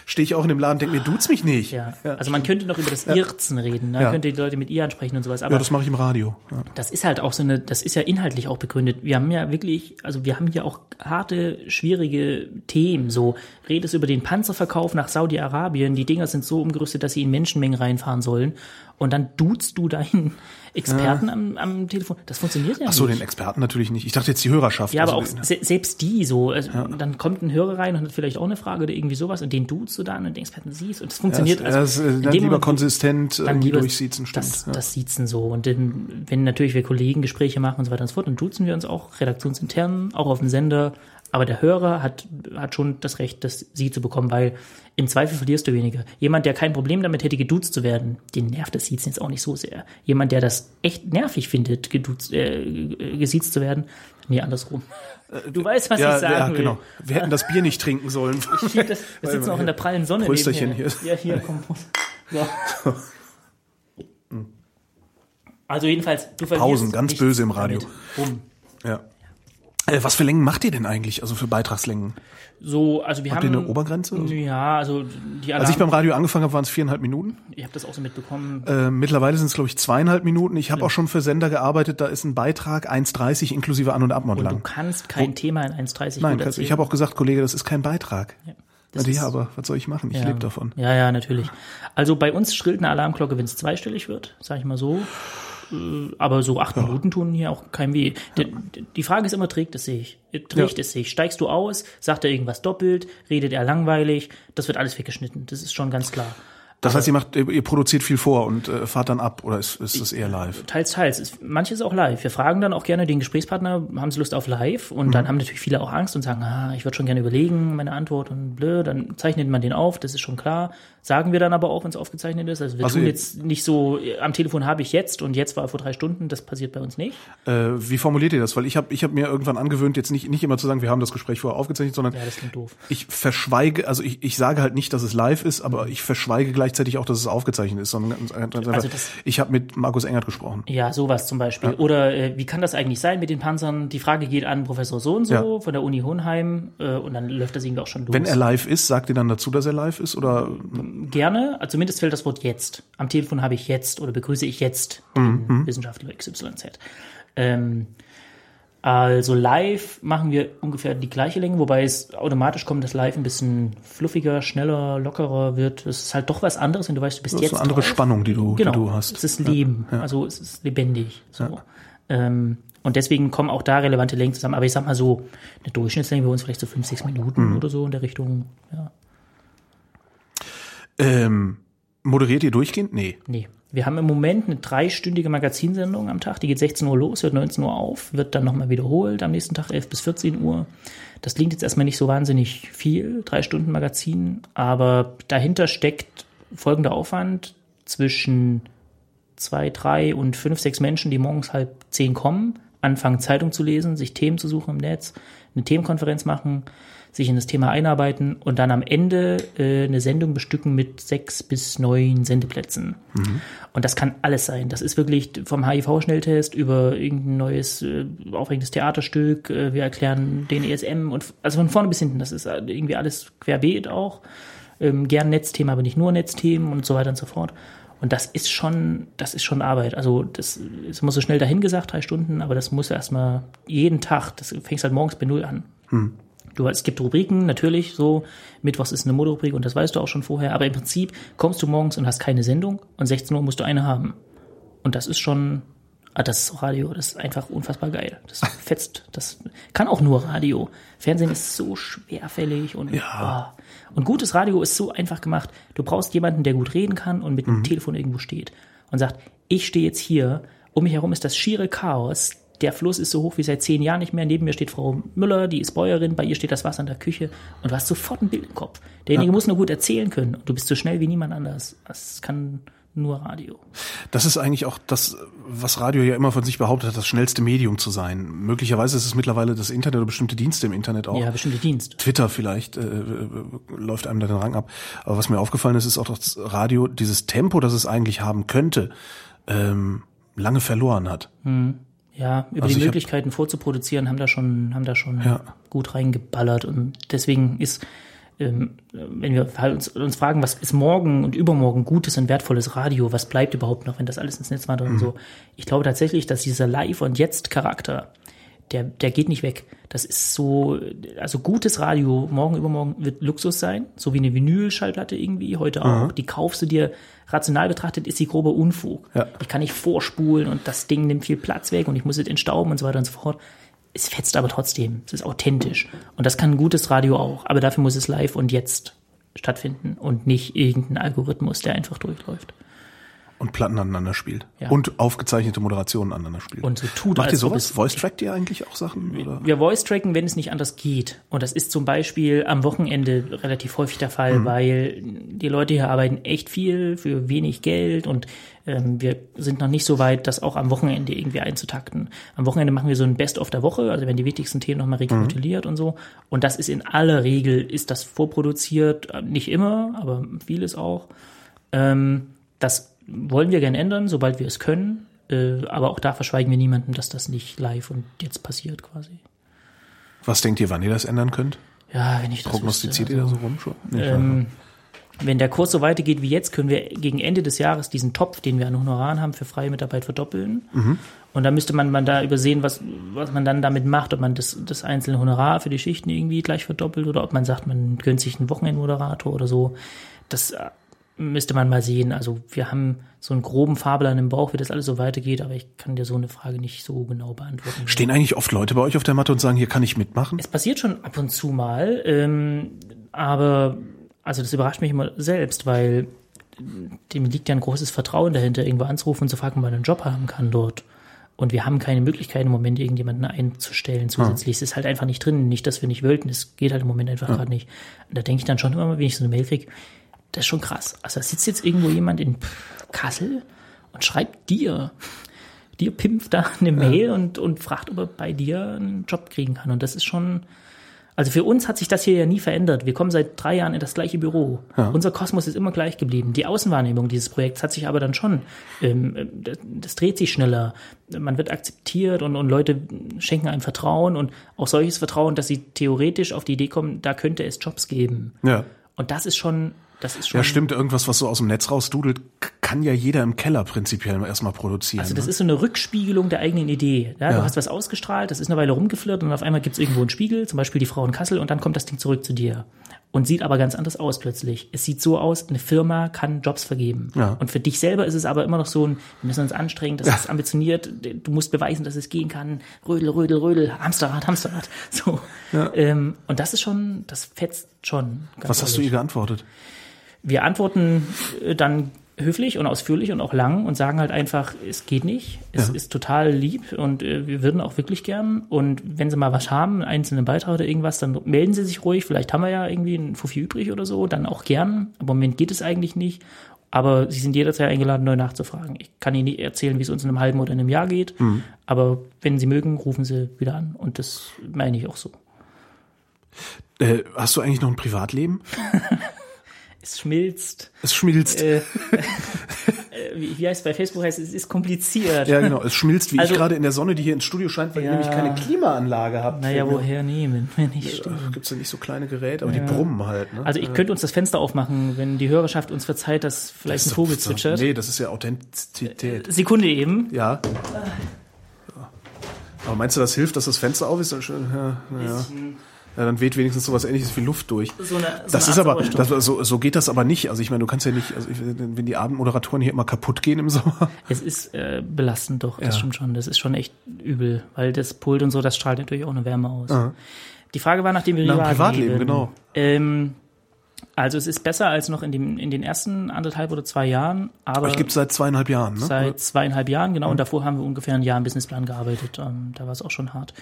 stehe ich auch in dem Laden und denke mir, duz mich nicht. Ja. Also man könnte noch über das Irzen reden, da Ja. könnte die Leute mit ihr ansprechen und sowas, aber Ja, das mache ich im Radio. Ja. das ist halt auch so eine, das ist ja inhaltlich auch begründet. Wir haben ja wirklich, also wir haben hier auch harte, schwierige Themen. So, redest über den Panzerverkauf nach Saudi-Arabien. Die Dinger sind so umgerüstet, dass sie in Menschenmengen reinfahren sollen. Und dann duzt du deinen (laughs) Experten am, am Telefon. Das funktioniert ja Ach so, nicht. den Experten natürlich nicht. Ich dachte jetzt die Hörerschaft. Ja, aber auch Also, se selbst die so, also dann kommt ein Hörer rein und hat vielleicht auch eine Frage oder irgendwie sowas und den duzt du dann und den Experten siehst und das funktioniert. ja, das, äh, in dann lieber Moment, konsistent dann irgendwie lieber durchsiezen, stimmt. Das, ja. das Siezen so. Und dann, wenn natürlich wir Kollegen Gespräche machen und so weiter und so fort, dann duzen wir uns auch redaktionsintern, auch auf dem Sender. Aber der Hörer hat, hat schon das Recht, das Sie zu bekommen, weil im Zweifel verlierst du weniger. Jemand, der kein Problem damit hätte, geduzt zu werden, den nervt das Siezen jetzt auch nicht so sehr. Jemand, der das echt nervig findet, geduzt, äh, gesiezt zu werden, nee, andersrum. (laughs) Du weißt, was Äh, ja, ich sagen ja, will. genau. Wir hätten das Bier nicht trinken sollen. (laughs) Ich das, wir sitzen auch in der prallen Sonne. Prösterchen hier. Ja, hier, komm. So. (laughs) Also jedenfalls, du Pausen, ganz böse im Radio. Bumm. ja. Äh, was für Längen macht ihr denn eigentlich? Also für Beitragslängen? So, also wir Habt haben ihr eine Obergrenze? Ja, also die Alarm, Als ich beim Radio angefangen habe, waren es viereinhalb Minuten. ich habe das auch so mitbekommen. Äh, mittlerweile sind es, glaube ich, zweieinhalb Minuten. Ich habe auch schon für Sender gearbeitet, da ist ein Beitrag 1,30 inklusive An- und Abmod Du lang. kannst kein Thema in 1,30 Nein, kannst- ich habe auch gesagt, Kollege, das ist kein Beitrag. Ja, das ist- ja, aber was soll ich machen? Ich ja. lebe davon. Ja, ja, natürlich. Also bei uns schrillt eine Alarmglocke, wenn es zweistellig wird, sag ich mal so. Äh, Aber so acht Minuten tun hier auch kein weh. Die, die Frage ist immer, trägt es sich? Trägt Ja. es sich? Steigst du aus? Sagt er irgendwas doppelt? Redet er langweilig? Das wird alles weggeschnitten. Das ist schon ganz klar. Das heißt, ihr macht, ihr produziert viel vor und äh, fahrt dann ab oder ist, ist das eher live? Teils, teils. Es- Manches auch live. Wir fragen dann auch gerne den Gesprächspartner, haben sie Lust auf live? Und Mhm. dann haben natürlich viele auch Angst und sagen, ah, ich würde schon gerne überlegen, meine Antwort und blöd. Dann zeichnet man den auf, das ist schon klar. Sagen wir dann aber auch, wenn es aufgezeichnet ist. Also wir Also tun jetzt nicht so, äh, am Telefon habe ich jetzt und jetzt war vor drei Stunden. Das passiert bei uns nicht. Äh, wie formuliert ihr das? Weil ich habe ich hab mir irgendwann angewöhnt, jetzt nicht, nicht immer zu sagen, wir haben das Gespräch vorher aufgezeichnet, sondern Ja, ich verschweige, also ich, ich sage halt nicht, dass es live ist, aber ich verschweige gleichzeitig auch, dass es aufgezeichnet ist, sondern ganz, ganz einfach, Also das- ich habe mit Markus Engert gesprochen. Ja, sowas zum Beispiel. Oder äh, wie kann das eigentlich sein mit den Panzern? Die Frage geht an Professor so und so Ja. von der Uni Hohenheim äh, und dann läuft das irgendwie auch schon los. Wenn er live ist, sagt ihr dann dazu, dass er live ist oder Gerne, also zumindest fällt das Wort jetzt. Am Telefon habe ich jetzt oder begrüße ich jetzt den Wissenschaftler XYZ. Ähm, also live machen wir ungefähr die gleiche Länge, wobei es automatisch kommt, dass live ein bisschen fluffiger, schneller, lockerer wird. Es ist halt doch was anderes, wenn du weißt, du bist das jetzt ist eine andere drauf. Spannung, die du, Genau, die du hast? es ist Leben, also es ist lebendig. So. Ähm, und deswegen kommen auch da relevante Längen zusammen. Aber ich sag mal so, eine Durchschnittslänge bei uns vielleicht so fünf, sechs Minuten oder so in der Richtung. Ja. Ähm, moderiert ihr durchgehend? Nee. Nee. Wir haben im Moment eine dreistündige Magazinsendung am Tag. Die geht 16 Uhr los, hört 19 Uhr auf, wird dann nochmal wiederholt. Am nächsten Tag 11 bis 14 Uhr. Das klingt jetzt erstmal nicht so wahnsinnig viel, drei Stunden Magazin. Aber dahinter steckt folgender Aufwand zwischen zwei, drei und fünf, sechs Menschen, die morgens halb zehn kommen, anfangen Zeitung zu lesen, sich Themen zu suchen im Netz, eine Themenkonferenz machen, sich in das Thema einarbeiten und dann am Ende äh, eine Sendung bestücken mit sechs bis neun Sendeplätzen. Und das kann alles sein. Das ist wirklich vom HIV-Schnelltest über irgendein neues, äh, aufregendes Theaterstück. Äh, wir erklären den ESM und also von vorne bis hinten. Das ist äh, irgendwie alles querbeet auch. Ähm, gern Netzthema, aber nicht nur Netzthemen und so weiter und so fort. Und das ist schon, das ist schon Arbeit. Also das, das muss so schnell dahin gesagt, drei Stunden, aber das muss erstmal jeden Tag, das fängst halt morgens bei Null an. Du, es gibt Rubriken, natürlich, so, Mittwochs ist eine Moderrubrik und das weißt du auch schon vorher, aber im Prinzip kommst du morgens und hast keine Sendung und 16 Uhr musst du eine haben. Und das ist schon Ah, das ist Radio, das ist einfach unfassbar geil. Das (laughs) fetzt, das kann auch nur Radio. Fernsehen ist so schwerfällig und, Ja. oh. und gutes Radio ist so einfach gemacht. Du brauchst jemanden, der gut reden kann und mit dem Telefon irgendwo steht und sagt, ich stehe jetzt hier, um mich herum ist das schiere Chaos. Der Fluss ist so hoch wie seit zehn Jahren nicht mehr. Neben mir steht Frau Müller, die ist Bäuerin, bei ihr steht das Wasser in der Küche und du hast sofort ein Bild im Kopf. Derjenige muss nur gut erzählen können und du bist so schnell wie niemand anders. Das kann nur Radio. Das ist eigentlich auch das, was Radio ja immer von sich behauptet hat, das schnellste Medium zu sein. Möglicherweise ist es mittlerweile das Internet oder bestimmte Dienste im Internet auch. Ja, bestimmte Dienst. Twitter vielleicht äh, äh, läuft einem da den Rang ab. Aber was mir aufgefallen ist, ist auch das Radio, dieses Tempo, das es eigentlich haben könnte, ähm, lange verloren hat. Ja, über Also die ich hab- Möglichkeiten vorzuproduzieren haben da schon, haben da schon Ja. gut reingeballert und deswegen ist, ähm, wenn wir halt uns, uns fragen, was ist morgen und übermorgen gutes und wertvolles Radio, was bleibt überhaupt noch, wenn das alles ins Netz wandert und so. Ich glaube tatsächlich, dass dieser Live- und Jetzt-Charakter, der, der geht nicht weg. Das ist so, also gutes Radio, morgen, übermorgen wird Luxus sein, so wie eine Vinyl-Schallplatte irgendwie, heute auch. Die kaufst du dir, rational betrachtet ist sie grober Unfug. Ja. Ich kann nicht vorspulen und das Ding nimmt viel Platz weg und ich muss es entstauben und so weiter und so fort. Es fetzt aber trotzdem, es ist authentisch. Und das kann ein gutes Radio auch, aber dafür muss es live und jetzt stattfinden und nicht irgendein Algorithmus, der einfach durchläuft. Und Platten aneinander spielt. Ja. Und aufgezeichnete Moderationen aneinander spielt. Und so tut, Macht ihr sowas? Voice-trackt ihr eigentlich auch Sachen? Oder? Wir voice tracken, wenn es nicht anders geht. Und das ist zum Beispiel am Wochenende relativ häufig der Fall, weil die Leute hier arbeiten echt viel für wenig Geld und ähm, wir sind noch nicht so weit, das auch am Wochenende irgendwie einzutakten. Am Wochenende machen wir so ein Best-of der Woche, also werden die wichtigsten Themen nochmal rekapituliert und so. Und das ist in aller Regel, ist das vorproduziert, äh, nicht immer, aber vieles auch. Ähm, das wollen wir gerne ändern, sobald wir es können. Äh, aber auch da verschweigen wir niemandem, dass das nicht live und jetzt passiert quasi. Was denkt ihr, wann ihr das ändern könnt? Ja, wenn ich das Prognostiziert wüsste, ihr da also, so rum schon? Nee, ähm, Wenn der Kurs so weitergeht wie jetzt, können wir gegen Ende des Jahres diesen Topf, den wir an Honoraren haben, für freie Mitarbeit verdoppeln. Und da müsste man, man da übersehen, was, was man dann damit macht, ob man das, das einzelne Honorar für die Schichten irgendwie gleich verdoppelt oder ob man sagt, man gönnt sich einen Wochenendmoderator oder so. Das müsste man mal sehen. Also wir haben so einen groben Fahrplan im Bauch, wie das alles so weitergeht, aber ich kann dir so eine Frage nicht so genau beantworten. Stehen eigentlich oft Leute bei euch auf der Matte und sagen, hier kann ich mitmachen? Es passiert schon ab und zu mal, ähm, aber also das überrascht mich immer selbst, weil dem liegt ja ein großes Vertrauen dahinter, irgendwo anzurufen und zu fragen, ob man einen Job haben kann dort. Und wir haben keine Möglichkeit im Moment, irgendjemanden einzustellen zusätzlich. Es ist halt einfach nicht drin. Nicht, dass wir nicht wollten, es geht halt im Moment einfach gerade nicht. Und da denke ich dann schon immer mal, wenn ich so eine Mail kriege, das ist schon krass. Also da sitzt jetzt irgendwo jemand in Kassel und schreibt dir, dir pimpft da eine Mail und, und fragt, ob er bei dir einen Job kriegen kann. Und das ist schon, also für uns hat sich das hier ja nie verändert. Wir kommen seit drei Jahren in das gleiche Büro. Unser Kosmos ist immer gleich geblieben. Die Außenwahrnehmung dieses Projekts hat sich aber dann schon, ähm, das, das dreht sich schneller. Man wird akzeptiert und, und Leute schenken einem Vertrauen und auch solches Vertrauen, dass sie theoretisch auf die Idee kommen, da könnte es Jobs geben. Ja. Und das ist schon, das ist schon. Ja, stimmt. Irgendwas, was so aus dem Netz rausdudelt, kann ja jeder im Keller prinzipiell erstmal produzieren. Also das ne? ist so eine Rückspiegelung der eigenen Idee. Ja, Ja. Du hast was ausgestrahlt, das ist eine Weile rumgeflirrt und auf einmal gibt es irgendwo einen Spiegel, zum Beispiel die Frau in Kassel, und dann kommt das Ding zurück zu dir. Und sieht aber ganz anders aus plötzlich. Es sieht so aus, eine Firma kann Jobs vergeben. Ja. Und für dich selber ist es aber immer noch so ein, wir müssen uns anstrengen, das ist ambitioniert, du musst beweisen, dass es gehen kann. Rödel, Rödel, Rödel, Hamsterrad, Hamsterrad. (laughs) So. Ähm, und das ist schon, das fetzt schon. Ganz Was hast du ihr ehrlich. geantwortet? Wir antworten äh, dann höflich und ausführlich und auch lang und sagen halt einfach, es geht nicht, es Ja. ist total lieb und äh, wir würden auch wirklich gern. Und wenn Sie mal was haben, einen einzelnen Beitrag oder irgendwas, dann melden Sie sich ruhig. Vielleicht haben wir ja irgendwie einen Fuffi übrig oder so, dann auch gern. Aber im Moment geht es eigentlich nicht. Aber Sie sind jederzeit eingeladen, neu nachzufragen. Ich kann Ihnen nicht erzählen, wie es uns in einem halben oder in einem Jahr geht. Aber wenn Sie mögen, rufen Sie wieder an. Und das meine ich auch so. Äh, hast du eigentlich noch ein Privatleben? (laughs) Es schmilzt. Es schmilzt. Äh, (laughs) äh, wie, wie heißt es bei Facebook heißt es, es ist kompliziert. ja, genau. Es schmilzt, wie Also- ich gerade in der Sonne, die hier ins Studio scheint, weil Ja. ihr nämlich keine Klimaanlage habt. Naja, woher nehmen, wenn nicht Gibt es ja nicht so kleine Geräte, aber die brummen halt. Ne? Also ich könnte uns das Fenster aufmachen, wenn die Hörerschaft uns verzeiht, dass vielleicht ein Vogel zwitschert. Nee, das ist ja Authentizität. Sekunde eben. Ja. Aber meinst du, das hilft, dass das Fenster auf ist? Schon- Ja, naja. Ja, dann weht wenigstens sowas ähnliches wie Luft durch. So eine, so Das eine ist aber, das, so, so geht das aber nicht. Also ich meine, du kannst ja nicht, also ich, wenn die Abendmoderatoren hier immer kaputt gehen im Sommer. Es ist äh, belastend doch, das Ja. stimmt schon. Das ist schon echt übel, weil das Pult und so, das strahlt natürlich auch eine Wärme aus. Aha. Die Frage war nach dem Nach Privatleben. Privatleben, genau. Ähm, also es ist besser als noch in, dem, in den ersten anderthalb oder zwei Jahren, aber Ich gibt's seit zweieinhalb Jahren, ne? seit zweieinhalb Jahren, genau. Und davor haben wir ungefähr ein Jahr im Businessplan gearbeitet. Ähm, da war es auch schon hart.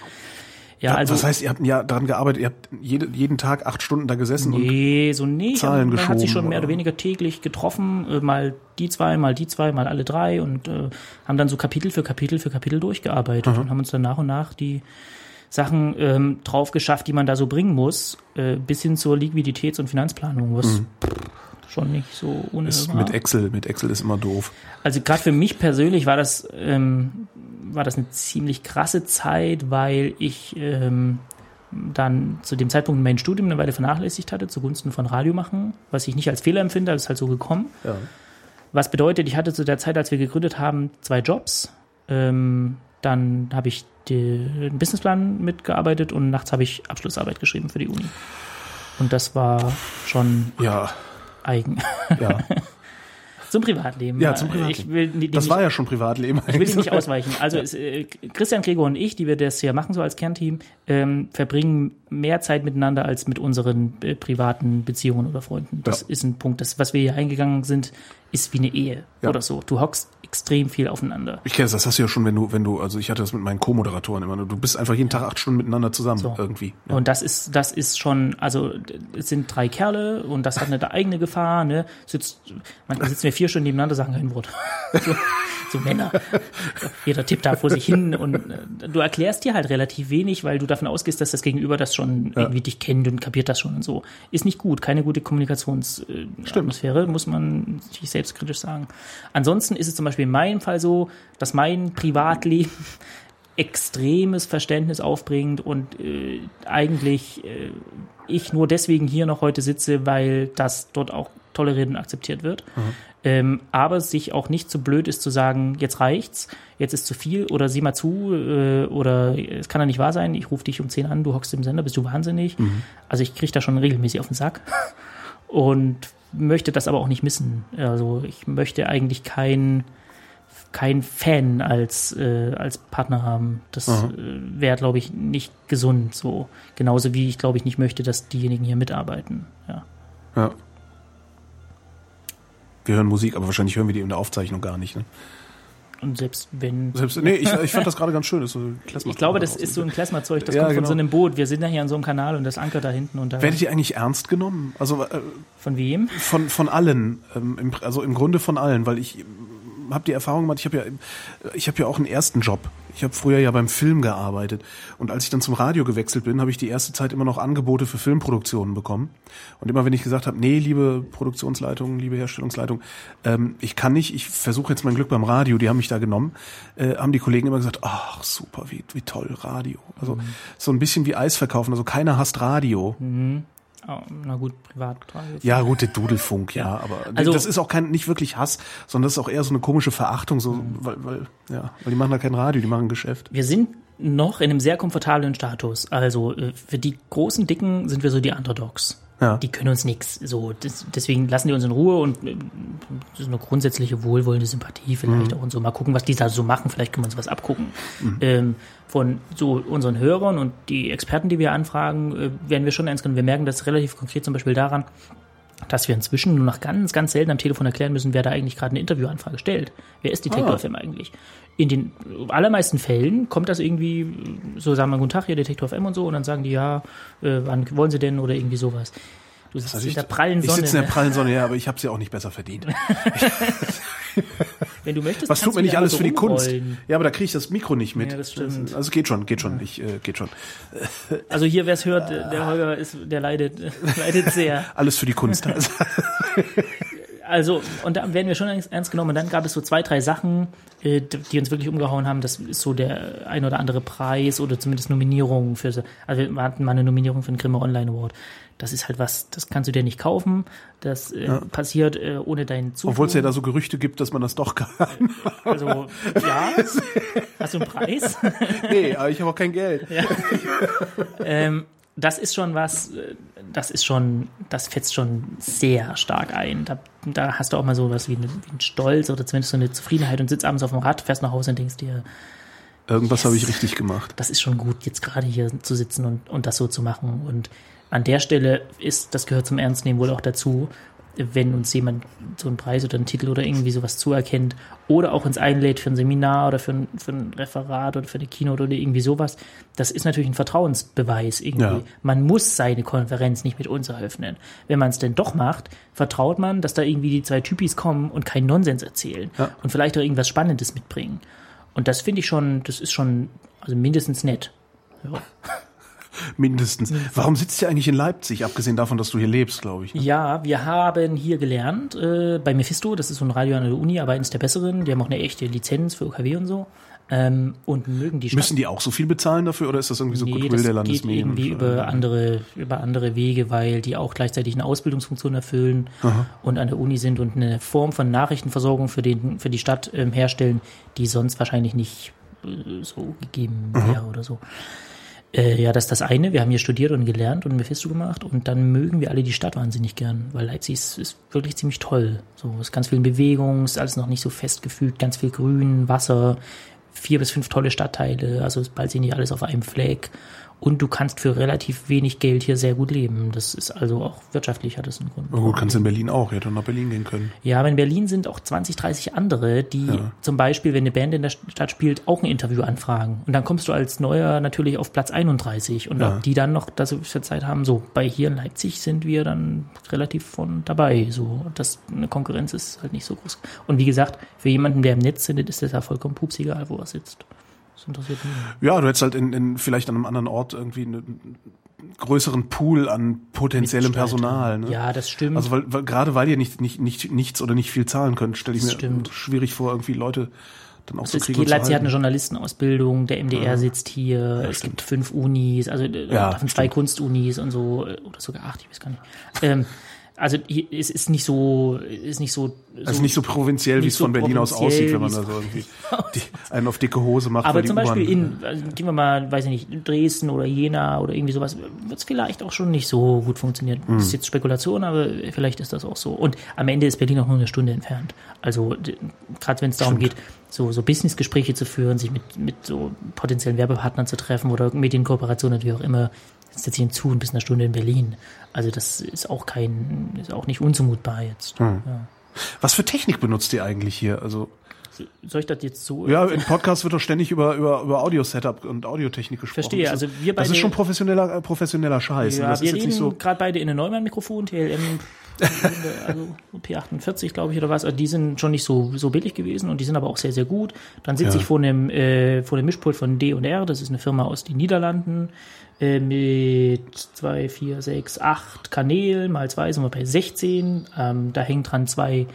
Ja, also das heißt, ihr habt ein Jahr daran gearbeitet, ihr habt jede, jeden Tag acht Stunden da gesessen und Nee, so nicht. Zahlen man hat sich schon mehr oder weniger täglich getroffen, äh, mal die zwei, mal die zwei, mal alle drei und äh, haben dann so Kapitel für Kapitel für Kapitel durchgearbeitet und haben uns dann nach und nach die Sachen ähm, drauf geschafft, die man da so bringen muss, äh, bis hin zur Liquiditäts- und Finanzplanung, was pff, schon nicht so ohne Mhm. ist war. mit Excel, mit Excel ist immer doof. Also gerade für mich persönlich war das ähm, war das eine ziemlich krasse Zeit, weil ich ähm, dann zu dem Zeitpunkt mein Studium eine Weile vernachlässigt hatte zugunsten von Radio machen, was ich nicht als Fehler empfinde, das ist halt so gekommen. Ja. Was bedeutet, ich hatte zu der Zeit, als wir gegründet haben, zwei Jobs. Ähm, dann habe ich den Businessplan mitgearbeitet und nachts habe ich Abschlussarbeit geschrieben für die Uni. Und das war schon Ja, eigen. ja. (laughs) zum Privatleben. Ja, zum Privatleben. Ich will die- Das nicht- war ja schon Privatleben. Ich will dich nicht ausweichen. Also es, äh, Christian Gregor und ich, die wir das hier machen so als Kernteam, ähm, verbringen mehr Zeit miteinander als mit unseren äh, privaten Beziehungen oder Freunden. Das Ja. ist ein Punkt. Das, was wir hier eingegangen sind, ist wie eine Ehe Ja. oder so. Du hockst extrem viel aufeinander. Ich kenne das, das hast du ja schon, wenn du, wenn du, also ich hatte das mit meinen Co-Moderatoren immer, du bist einfach jeden Tag acht Stunden miteinander zusammen So. irgendwie. Ja. Und das ist, das ist schon, also es sind drei Kerle und das hat eine eigene Gefahr. Ne? Sitzt, manchmal sitzen wir vier Stunden nebeneinander, sagen kein Wort. (laughs) So, so Männer. Jeder tippt da vor sich hin und äh, du erklärst dir halt relativ wenig, weil du davon ausgehst, dass das Gegenüber das schon irgendwie dich kennt und kapiert das schon und so. Ist nicht gut, keine gute Kommunikationsatmosphäre, muss man sich selbstkritisch sagen. Ansonsten ist es zum Beispiel in meinem Fall so, dass mein Privatleben (laughs) extremes Verständnis aufbringt und äh, eigentlich äh, ich nur deswegen hier noch heute sitze, weil das dort auch toleriert und akzeptiert wird. Ähm, aber sich auch nicht so blöd ist zu sagen, jetzt reicht's, jetzt ist zu viel oder sieh mal zu äh, oder es kann ja nicht wahr sein, ich rufe dich um 10 an, du hockst im Sender, bist du wahnsinnig. Also ich kriege da schon regelmäßig auf den Sack (laughs) und möchte das aber auch nicht missen. Also ich möchte eigentlich kein kein Fan als, äh, als Partner haben. Das äh, wäre, glaube ich, nicht gesund so. Genauso wie ich, glaube ich, nicht möchte, dass diejenigen hier mitarbeiten. Ja. Ja. Wir hören Musik, aber wahrscheinlich hören wir die in der Aufzeichnung gar nicht. Ne? Und selbst wenn. Selbst, nee, ich, ich fand das gerade ganz schön. Das ist so (laughs) Ich glaube, das ist so ein Klezmerzeug, das Ja, kommt von genau. so einem Boot. Wir sind ja hier an so einem Kanal und das Ankert da hinten und da. Werdet ihr eigentlich ernst genommen? Also äh, Von wem? von, von allen, ähm, im, also im Grunde von allen, weil ich habe die Erfahrung gemacht, ich habe ja, ich habe ja auch einen ersten Job. Ich habe früher ja beim Film gearbeitet und als ich dann zum Radio gewechselt bin, habe ich die erste Zeit immer noch Angebote für Filmproduktionen bekommen. Und immer wenn ich gesagt habe, nee, liebe Produktionsleitung, liebe Herstellungsleitung, ähm, ich kann nicht, ich versuche jetzt mein Glück beim Radio, die haben mich da genommen, äh, haben die Kollegen immer gesagt, ach super, wie, wie toll Radio. Also so ein bisschen wie Eis verkaufen, also keiner hasst Radio. Oh, na gut, privat. Ja, gut, der Dudelfunk, ja, aber Also- das ist auch kein nicht wirklich Hass, sondern das ist auch eher so eine komische Verachtung, so, weil, weil, ja, weil die machen da kein Radio, die machen Geschäft. Wir sind noch in einem sehr komfortablen Status. Also äh, für die großen Dicken sind wir so die Underdogs. Ja. Die können uns nichts. So, das, deswegen lassen die uns in Ruhe und äh, das ist eine grundsätzliche wohlwollende Sympathie vielleicht auch und so. Mal gucken, was die da so machen. Vielleicht können wir uns was abgucken. Ähm, von so unseren Hörern und die Experten, die wir anfragen, äh, werden wir schon ernst genommen. Wir merken das relativ konkret zum Beispiel daran, dass wir inzwischen nur noch ganz, ganz selten am Telefon erklären müssen, wer da eigentlich gerade eine Interviewanfrage stellt. Wer ist Detektor Ah. FM eigentlich? In den allermeisten Fällen kommt das irgendwie, so sagen wir, guten Tag, hier Detektor FM und so, und dann sagen die, ja, äh, wann wollen sie denn oder irgendwie sowas. Du sitzt in der prallen ich Sonne. sitze in der prallen Sonne, ja, aber ich habe sie auch nicht besser verdient. (laughs) Wenn du möchtest, Was tut mir nicht alles so für die Kunst? Ja, aber da kriege ich das Mikro nicht mit. Ja, das stimmt. Also geht schon, geht schon, ich, äh, geht schon. (laughs) Also hier, wer es hört, der Holger ist, der leidet, (laughs) leidet sehr. Alles für die Kunst. Also, Also, und da werden wir schon ernst genommen. Und dann gab es so zwei, drei Sachen, äh, die uns wirklich umgehauen haben. Das ist so der ein oder andere Preis oder zumindest Nominierung für so. Also wir hatten mal eine Nominierung für den Grimme Online Award. Das ist halt was, das kannst du dir nicht kaufen. Das äh, passiert äh, ohne deinen Zutun. Obwohl es ja da so Gerüchte gibt, dass man das doch kann. Also, ja. Hast du einen Preis? (laughs) nee, aber ich habe auch kein Geld. ähm, das ist schon was, äh, das ist schon, das fetzt schon sehr stark ein. Da, da hast du auch mal so was wie, eine, wie einen Stolz oder zumindest so eine Zufriedenheit und sitzt abends auf dem Rad, fährst nach Hause und denkst dir, Irgendwas habe ich richtig gemacht. das ist schon gut, jetzt gerade hier zu sitzen und, und das so zu machen. Und an der Stelle ist, das gehört zum Ernstnehmen wohl auch dazu, wenn uns jemand so einen Preis oder einen Titel oder irgendwie sowas zuerkennt oder auch uns einlädt für ein Seminar oder für ein, für ein Referat oder für eine Keynote oder irgendwie sowas, das ist natürlich ein Vertrauensbeweis irgendwie. Ja. Man muss seine Konferenz nicht mit uns eröffnen. Wenn man es denn doch macht, vertraut man, dass da irgendwie die zwei Typis kommen und keinen Nonsens erzählen Ja. und vielleicht auch irgendwas Spannendes mitbringen. Und das finde ich schon, das ist schon, also mindestens nett. Ja. (laughs) Mindestens. Warum sitzt ihr eigentlich in Leipzig, abgesehen davon, dass du hier lebst, glaube ich? ne? Ja, wir haben hier gelernt, äh, bei Mephisto, das ist so ein Radio an der Uni, aber eines der besseren, die haben auch eine echte Lizenz für OKW und so. Ähm, und mögen die Stadt. Müssen die auch so viel bezahlen dafür oder ist das irgendwie so Nee, Goodwill der geht Landesmedien? irgendwie und so? über andere, über andere Wege, weil die auch gleichzeitig eine Ausbildungsfunktion erfüllen und an der Uni sind und eine Form von Nachrichtenversorgung für, den, für die Stadt ähm, herstellen, die sonst wahrscheinlich nicht äh, so gegeben wäre oder so. Äh, ja, das ist das eine. Wir haben hier studiert und gelernt und Mephisto gemacht und dann mögen wir alle die Stadt wahnsinnig gern, weil Leipzig ist, ist wirklich ziemlich toll. So, es ist ganz viel in Bewegung, ist alles noch nicht so festgefügt, ganz viel Grün, Wasser, vier bis fünf tolle Stadtteile, also bald sind die alles auf einem Fleck. Und du kannst für relativ wenig Geld hier sehr gut leben. Das ist also auch wirtschaftlich hat das einen Grund. Na gut, kannst du in Berlin auch. Ihr hättet nach Berlin gehen können. Ja, aber in Berlin sind auch 20, 30 andere, die Ja. zum Beispiel, wenn eine Band in der Stadt spielt, auch ein Interview anfragen. Und dann kommst du als Neuer natürlich auf Platz 31 und Ja. auch die dann noch das für Zeit haben. So, bei hier in Leipzig sind wir dann relativ von dabei. So, das, eine Konkurrenz ist halt nicht so groß. Und wie gesagt, für jemanden, der im Netz sendet, ist das ja vollkommen pups egal, wo er sitzt. Das interessiert mich. Ja, du hättest halt in, in vielleicht an einem anderen Ort irgendwie einen größeren Pool an potenziellem. Personal. Ne? Ja, das stimmt. Also weil, weil gerade weil ihr nicht, nicht, nicht nichts oder nicht viel zahlen könnt, stelle ich Das mir stimmt. schwierig vor, irgendwie Leute dann auch Also zu es kriegen. geht, zu Leipzig hat eine. Journalistenausbildung, der MDR sitzt hier, es gibt fünf Unis, also äh, Ja, davon zwei stimmt. Kunstunis und so, äh, oder sogar acht, ich weiß gar nicht. Ähm, also es ist nicht so, ist nicht so, so Also nicht so provinziell, wie es so von Berlin aus aussieht, wenn man da so irgendwie die, einen auf dicke Hose macht. aber zum Beispiel in, also gehen wir mal, weiß ich nicht, Dresden oder Jena oder irgendwie sowas, wird es vielleicht auch schon nicht so gut funktionieren. Hm. Das ist jetzt Spekulation, aber vielleicht ist das auch so. Und am Ende ist Berlin auch nur eine Stunde entfernt. Also gerade wenn es darum Stimmt. geht, so, so Businessgespräche zu führen, sich mit, mit so potenziellen Werbepartnern zu treffen oder Medienkooperationen, wie auch immer, jetzt hier zu und bis eine Stunde in Berlin. Also das ist auch kein, ist auch nicht unzumutbar jetzt. Hm. Ja. Was für Technik benutzt ihr eigentlich hier? Also Soll ich das jetzt so? ja, im Podcast wird doch ständig über über über Audio-Setup und Audiotechnik gesprochen. Verstehe, Das also ist- wir Das beide- ist schon professioneller äh, professioneller Scheiß. ne? Ja, das wir ist reden so. gerade beide in einem Neumann-Mikrofon, TLM, also P48, glaube ich, oder was. Also die sind schon nicht so, so billig gewesen und die sind aber auch sehr, sehr gut. Dann sitze Ja. ich vor einem, äh, vor dem Mischpult von D&R, das ist eine Firma aus den Niederlanden, äh, mit zwei, vier, sechs, acht Kanälen, mal zwei sind wir bei 16. Ähm, da hängen dran zwei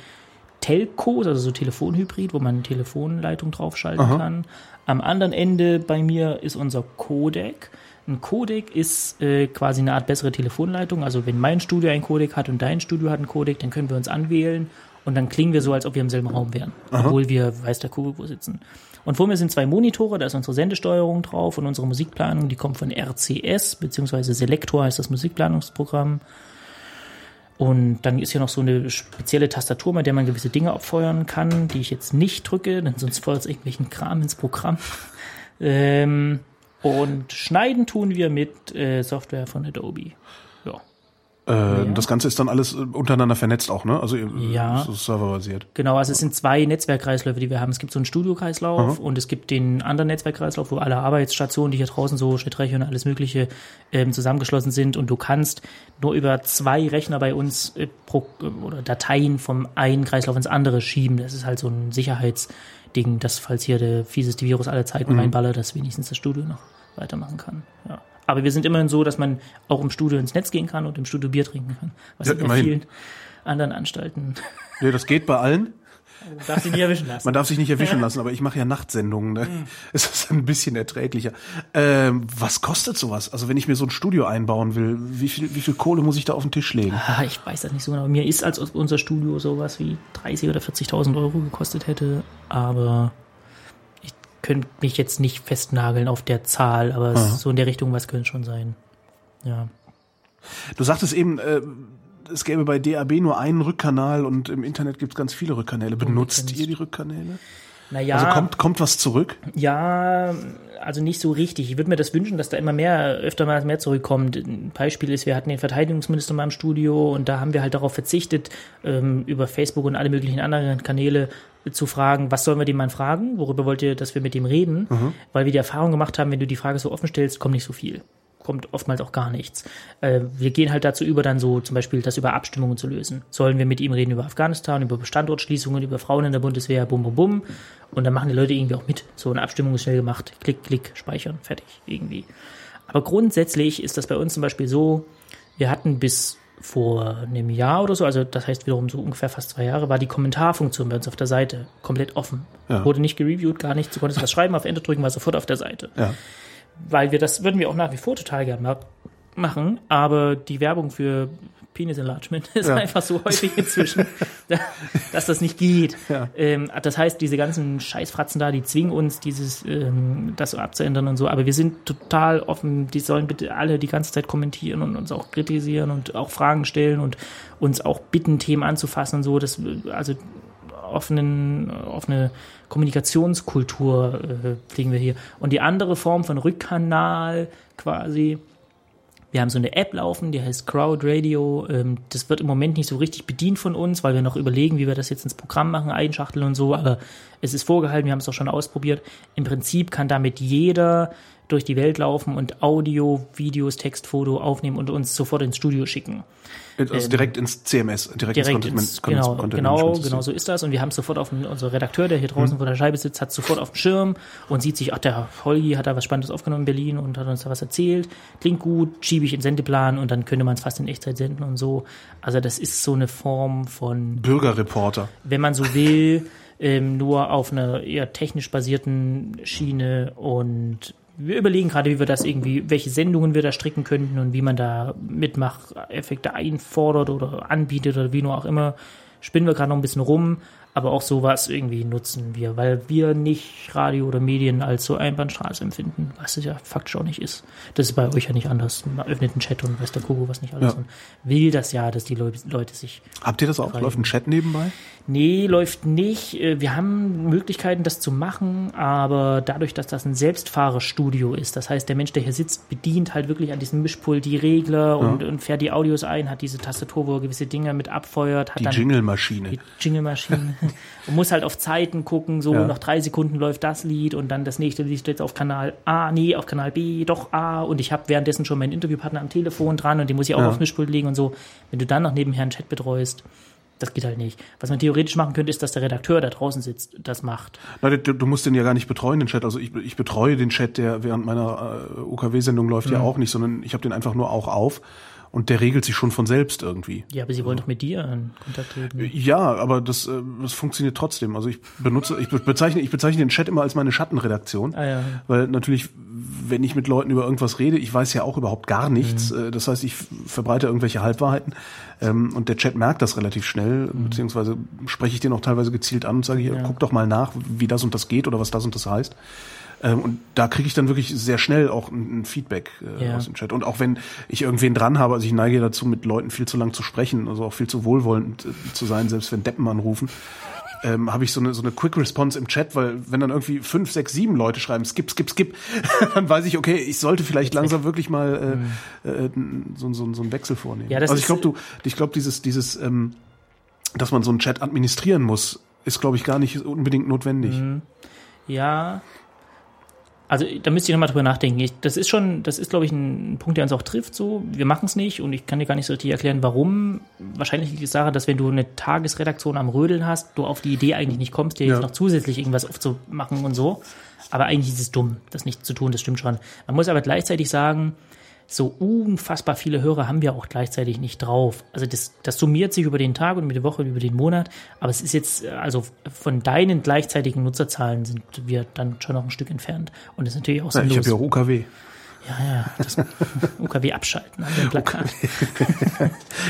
Telcos, also so Telefonhybrid, wo man eine Telefonleitung draufschalten Aha. kann. Am anderen Ende bei mir ist unser Codec. Ein Codec ist äh, quasi eine Art bessere Telefonleitung. Also wenn mein Studio ein Codec hat und dein Studio hat einen Codec, dann können wir uns anwählen und dann klingen wir so, als ob wir im selben Raum wären, obwohl wir weiß der Kugel wo sitzen. Und vor mir sind zwei Monitore, da ist unsere Sendesteuerung drauf und unsere Musikplanung, die kommt von RCS, beziehungsweise Selector heißt das Musikplanungsprogramm. Und dann ist hier noch so eine spezielle Tastatur, mit der man gewisse Dinge abfeuern kann, die ich jetzt nicht drücke, denn sonst feuert es irgendwelchen Kram ins Programm. (laughs) Ähm, und schneiden tun wir mit äh, Software von Adobe. Äh, Das Ganze ist dann alles äh, untereinander vernetzt auch, ne? Also ihr- Ja. serverbasiert. Genau, also es sind zwei Netzwerkkreisläufe, die wir haben. Es gibt so einen Studiokreislauf und es gibt den anderen Netzwerkkreislauf, wo alle Arbeitsstationen, die hier draußen so Schnittreche und alles Mögliche ähm, zusammengeschlossen sind und du kannst nur über zwei Rechner bei uns äh, pro, oder Dateien vom einen Kreislauf ins andere schieben. Das ist halt so ein Sicherheitsding, dass falls hier der fieseste Virus aller Zeiten reinballert, dass wenigstens das Studio noch weitermachen kann. Ja. Aber wir sind immerhin so, dass man auch im Studio ins Netz gehen kann und im Studio Bier trinken kann. Was Ja, in vielen anderen Anstalten Nee, das geht bei allen. darf sich nicht erwischen lassen. Man darf sich nicht erwischen lassen, aber ich mache ja Nachtsendungen. Ne? Mhm. Es ist ein bisschen erträglicher. Ähm, was kostet sowas? Also wenn ich mir so ein Studio einbauen will, wie viel, wie viel Kohle muss ich da auf den Tisch legen? Ah, ich weiß das nicht so genau. Mir ist, als unser Studio sowas wie 30 oder 40.000 Euro gekostet hätte, aber könnte mich jetzt nicht festnageln auf der Zahl, aber ist so in der Richtung, was könnte schon sein. Ja. Du sagtest eben, äh, es gäbe bei DAB nur einen Rückkanal und im Internet gibt es ganz viele Rückkanäle. Benutzt ihr die Rückkanäle? Naja, Also kommt, kommt was zurück? ja, also nicht so richtig. Ich würde mir das wünschen, dass da immer mehr, öfter mal mehr zurückkommt. Ein Beispiel ist, wir hatten den Verteidigungsminister mal im Studio und da haben wir halt darauf verzichtet, ähm, über Facebook und alle möglichen anderen Kanäle zu fragen, was sollen wir dem Mann fragen? Worüber wollt ihr, dass wir mit dem reden? Weil wir die Erfahrung gemacht haben, wenn du die Frage so offen stellst, kommt nicht so viel. Kommt oftmals auch gar nichts. Äh, wir gehen halt dazu über, dann so zum Beispiel das über Abstimmungen zu lösen. Sollen wir mit ihm reden über Afghanistan, über Standortschließungen, über Frauen in der Bundeswehr, bum, bum, bum. Und dann machen die Leute irgendwie auch mit. So eine Abstimmung ist schnell gemacht. Klick, klick, speichern, fertig, irgendwie. Aber grundsätzlich ist das bei uns zum Beispiel so, wir hatten bis vor einem Jahr oder so, also das heißt wiederum so ungefähr fast zwei Jahre, war die Kommentarfunktion bei uns auf der Seite komplett offen. Ja. Wurde nicht gereviewt, gar nichts. Du konntest was schreiben, auf Enter drücken, war sofort auf der Seite. Ja. Weil wir das würden wir auch nach wie vor total gern ma machen, aber die Werbung für Penis Enlargement (laughs) ist Ja. einfach so häufig inzwischen, (laughs) dass das nicht geht. Ja. Ähm, das heißt, diese ganzen Scheißfratzen da, die zwingen uns, dieses ähm, das so abzuändern und so. Aber wir sind total offen. Die sollen bitte alle die ganze Zeit kommentieren und uns auch kritisieren und auch Fragen stellen und uns auch bitten, Themen anzufassen und so. Das also offenen, offene Kommunikationskultur äh, pflegen wir hier. Und die andere Form von Rückkanal quasi, wir haben so eine App laufen, die heißt Crowd Radio. Ähm, das wird im Moment nicht so richtig bedient von uns, weil wir noch überlegen, wie wir das jetzt ins Programm machen, einschachteln und so. Aber es ist vorgehalten, wir haben es auch schon ausprobiert. Im Prinzip kann damit jeder durch die Welt laufen und Audio, Videos, Text, Foto aufnehmen und uns sofort ins Studio schicken. Also direkt ins CMS, direkt, Direkt ins, ins, Content, genau, Content genau, System. genau so ist das. Und wir haben es sofort auf den, unser Redakteur, der hier Mhm. draußen vor der Scheibe sitzt, hat sofort auf dem Schirm und sieht sich, ach, der Holgi hat da was Spannendes aufgenommen in Berlin und hat uns da was erzählt. Klingt gut, schiebe ich in den Sendeplan und dann könnte man es fast in Echtzeit senden und so. Also das ist so eine Form von Bürgerreporter. wenn man so will, ähm, nur auf einer eher technisch basierten Schiene und wir überlegen gerade, wie wir das irgendwie, welche Sendungen wir da stricken könnten und wie man da Mitmacheffekte einfordert oder anbietet oder wie nur auch immer. Spinnen wir gerade noch ein bisschen rum, aber auch sowas irgendwie nutzen wir, weil wir nicht Radio oder Medien als so Einbahnstraße empfinden, was es ja faktisch auch nicht ist. Das ist bei euch ja nicht anders. Man öffnet einen Chat und weiß der Kuckuck was nicht alles Ja. und will das ja, dass die Leu Leute sich Habt ihr das auch? Läuft ein Chat nebenbei? Nee, läuft nicht. Äh, Wir haben Möglichkeiten, das zu machen, aber dadurch, dass das ein Selbstfahrerstudio ist, das heißt, der Mensch, der hier sitzt, bedient halt wirklich an diesem Mischpult die Regler und, und fährt die Audios ein, hat diese Tastatur, wo er gewisse Dinge mit abfeuert, hat Die Jingle-Maschine. die Jingle-Maschine (laughs) und muss halt auf Zeiten gucken, so Ja. nach drei Sekunden läuft das Lied und dann das nächste Lied steht auf Kanal A, nee, auf Kanal B, doch A und ich habe währenddessen schon meinen Interviewpartner am Telefon dran und den muss ich auch Ja. aufs Mischpult legen und so. Wenn du dann noch nebenher einen Chat betreust, das geht halt nicht. Was man theoretisch machen könnte, ist, dass der Redakteur da draußen sitzt, das macht. Na, du, du musst den ja gar nicht betreuen, den Chat. Also ich, ich betreue den Chat, der während meiner äh, UKW-Sendung läuft Mhm. ja auch nicht, sondern ich habe den einfach nur auch auf und der regelt sich schon von selbst irgendwie. Ja, aber sie wollen doch mit dir in Kontakt treten. Ja, aber das, äh, das funktioniert trotzdem. Also ich benutze, ich be- bezeichne, ich bezeichne den Chat immer als meine Schattenredaktion, Ah, ja. weil natürlich, wenn ich mit Leuten über irgendwas rede, ich weiß ja auch überhaupt gar nichts. Mhm. Äh, Das heißt, ich verbreite irgendwelche Halbwahrheiten ähm, und der Chat merkt das relativ schnell, Mhm. beziehungsweise spreche ich den auch teilweise gezielt an und sage hier, guck doch mal nach, wie das und das geht oder was das und das heißt. Ähm, Und da kriege ich dann wirklich sehr schnell auch ein ein Feedback äh, Ja. aus dem Chat. Und auch wenn ich irgendwen dran habe, also ich neige dazu, mit Leuten viel zu lang zu sprechen, also auch viel zu wohlwollend äh, zu sein, selbst wenn Deppen anrufen, ähm, habe ich so eine, so eine Quick Response im Chat, weil wenn dann irgendwie fünf, sechs, sieben Leute schreiben, skip, skip, skip, (laughs) dann weiß ich, okay, ich sollte vielleicht langsam wirklich mal äh, äh, so, so, so einen Wechsel vornehmen. Ja, das also ich glaube, du, ich glaube, dieses, dieses, ähm, dass man so einen Chat administrieren muss, ist, glaube ich, gar nicht unbedingt notwendig. Ja. Also da müsste ich nochmal drüber nachdenken. Ich, das ist schon, das ist, glaube ich, ein Punkt, der uns auch trifft. So, wir machen es nicht und ich kann dir gar nicht so richtig erklären, warum. Wahrscheinlich liegt es daran, dass wenn du eine Tagesredaktion am Rödeln hast, du auf die Idee eigentlich nicht kommst, dir Ja. jetzt noch zusätzlich irgendwas aufzumachen und so. Aber eigentlich ist es dumm, das nicht zu tun, das stimmt schon. Man muss aber gleichzeitig sagen, so unfassbar viele Hörer haben wir auch gleichzeitig nicht drauf. Also das, das summiert sich über den Tag und über die Woche, über den Monat. Aber es ist jetzt, äh, also von deinen gleichzeitigen Nutzerzahlen sind wir dann schon noch ein Stück entfernt. Und das ist natürlich auch Ja, ich sinnlos. habe ja auch UKW. Ja, ja, das UKW abschalten an dem Plakat. (laughs)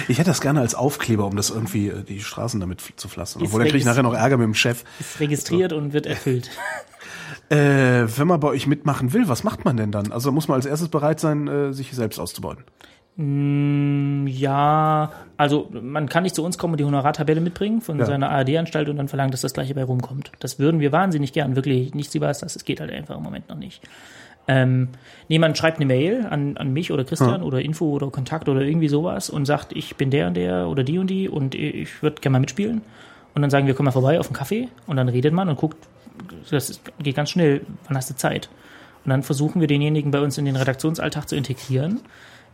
Ich hätte das gerne als Aufkleber, um das irgendwie äh, die Straßen damit zu pflastern. Obwohl, dann kriege ich nachher noch Ärger mit dem Chef. Ist registriert und wird erfüllt. Äh, wenn man bei euch mitmachen will, was macht man denn dann? Also muss man als erstes bereit sein, äh, sich selbst auszubauen. Ja, also man kann nicht zu uns kommen und die Honorartabelle mitbringen von Ja. seiner ARD-Anstalt und dann verlangen, dass das gleiche bei rumkommt. Das würden wir wahnsinnig gern, wirklich nichts über das, das geht halt einfach im Moment noch nicht. Ähm, jemand schreibt eine Mail an, an mich oder Christian oder Info oder Kontakt oder irgendwie sowas und sagt, ich bin der und der oder die und die und ich würde gerne mal mitspielen. Und dann sagen wir, komm mal vorbei auf einen Kaffee und dann redet man und guckt, das ist- geht ganz schnell, wann hast du Zeit? Und dann versuchen wir denjenigen bei uns in den Redaktionsalltag zu integrieren.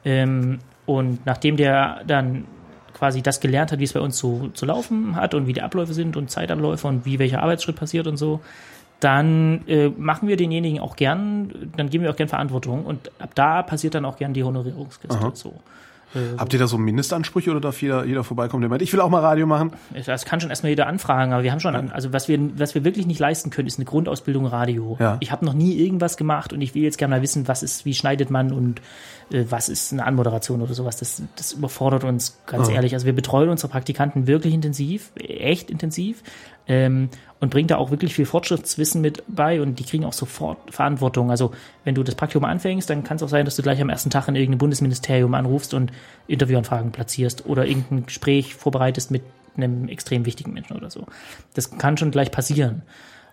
Ähm, und nachdem der dann quasi das gelernt hat, wie es bei uns so zu laufen hat und wie die Abläufe sind und Zeitabläufe und wie welcher Arbeitsschritt passiert und so, dann äh, machen wir denjenigen auch gern, dann geben wir auch gern Verantwortung und ab da passiert dann auch gern die Honorierungskiste. So. Habt ihr da so Mindestansprüche oder darf jeder, jeder vorbeikommen, der meint, ich will auch mal Radio machen? Das kann schon erstmal jeder anfragen, aber wir haben schon, an, also was wir, was wir wirklich nicht leisten können, ist eine Grundausbildung Radio. Ja. Ich habe noch nie irgendwas gemacht und ich will jetzt gerne mal wissen, was ist, wie schneidet man und äh, was ist eine Anmoderation oder sowas. Das, das überfordert uns ganz ehrlich. Also wir betreuen unsere Praktikanten wirklich intensiv, echt intensiv ähm, und bringt da auch wirklich viel Fortschrittswissen mit bei und die kriegen auch sofort Verantwortung. Also wenn du das Praktikum anfängst, dann kann es auch sein, dass du gleich am ersten Tag in irgendeinem Bundesministerium anrufst und Interviewanfragen platzierst oder irgendein Gespräch vorbereitest mit einem extrem wichtigen Menschen oder so. Das kann schon gleich passieren.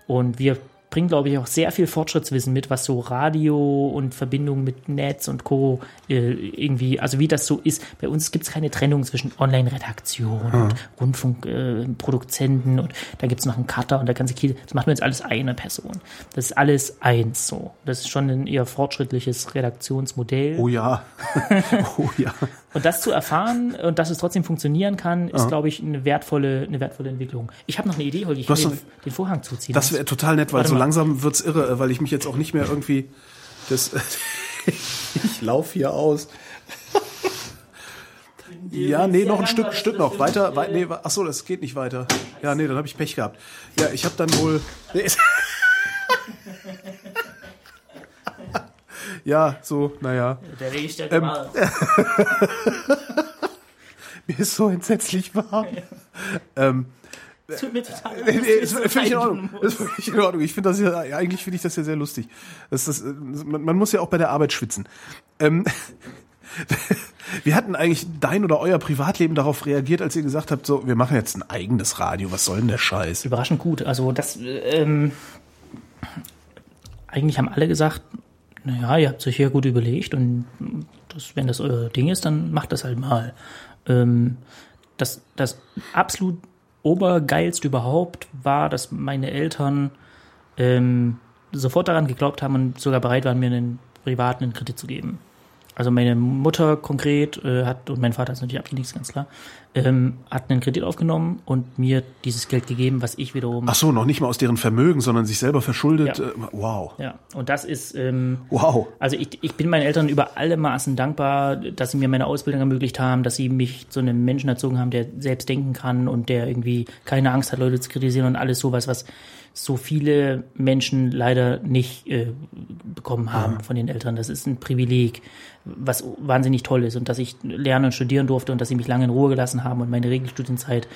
Und wir bringen, glaube ich, auch sehr viel Fortschrittswissen mit, was so Radio und Verbindung mit Netz und Co. Äh, irgendwie, also wie das so ist. Bei uns gibt es keine Trennung zwischen Online-Redaktion und Rundfunkproduzenten äh, und da gibt es noch einen Cutter und der ganze Kiel. Das macht man jetzt alles eine Person. Das ist alles eins so. Das ist schon ein eher fortschrittliches Redaktionsmodell. Oh ja. (laughs) oh ja. Und das zu erfahren und dass es trotzdem funktionieren kann, ist, glaube ich, eine wertvolle, eine wertvoe Entwicklung. Ich habe noch eine Idee, Holgi. Ich hast den, den Vorhang zuziehen. Das wäre total nett, weil Warte so mal. langsam wird's irre, weil ich mich jetzt auch nicht mehr irgendwie das (laughs) ich laufe hier aus. Ja, nee, noch ein Stück, Stück noch. Weiter, wei nee, wa- ach so, das geht nicht weiter. Ja, nee, dann habe ich Pech gehabt. Ja, ich habe dann wohl. Nee, (laughs) ja, so, naja. Der Weg ist der Ähm, Mal. (laughs) Mir ist so entsetzlich warm. (laughs) Tut mir total Nee, leid, nee, ist völlig in das Ordnung. Ist völlig in Ordnung. Ich finde das ja, ja, eigentlich finde ich das ja sehr lustig. Das ist, äh, man, man muss ja auch bei der Arbeit schwitzen. Ähm, (laughs) wie hatten eigentlich dein oder euer Privatleben darauf reagiert, als ihr gesagt habt, so, wir machen jetzt ein eigenes Radio, was soll denn der Scheiß? Überraschend gut. Also das, ähm, eigentlich haben alle gesagt, naja, ihr habt euch hier gut überlegt und das, wenn das euer Ding ist, dann macht das halt mal. Ähm, das, das absolut obergeilste überhaupt war, dass meine Eltern ähm, sofort daran geglaubt haben und sogar bereit waren, mir einen privaten Kredit zu geben. Also meine Mutter konkret äh, hat, und mein Vater ist natürlich abgelegt, ist ganz klar, ähm, hat einen Kredit aufgenommen und mir dieses Geld gegeben, was ich wiederum. Ach so, noch nicht mal aus deren Vermögen, sondern sich selber verschuldet. Ja. Äh, Wow. Ja, und das ist, ähm, Wow. also ich, ich bin meinen Eltern über alle Maßen dankbar, dass sie mir meine Ausbildung ermöglicht haben, dass sie mich zu einem Menschen erzogen haben, der selbst denken kann und der irgendwie keine Angst hat, Leute zu kritisieren und alles sowas, was so viele Menschen leider nicht äh, bekommen haben von den Eltern. Das ist ein Privileg, was wahnsinnig toll ist und dass ich lernen und studieren durfte und dass sie mich lange in Ruhe gelassen haben und meine Regelstudienzeit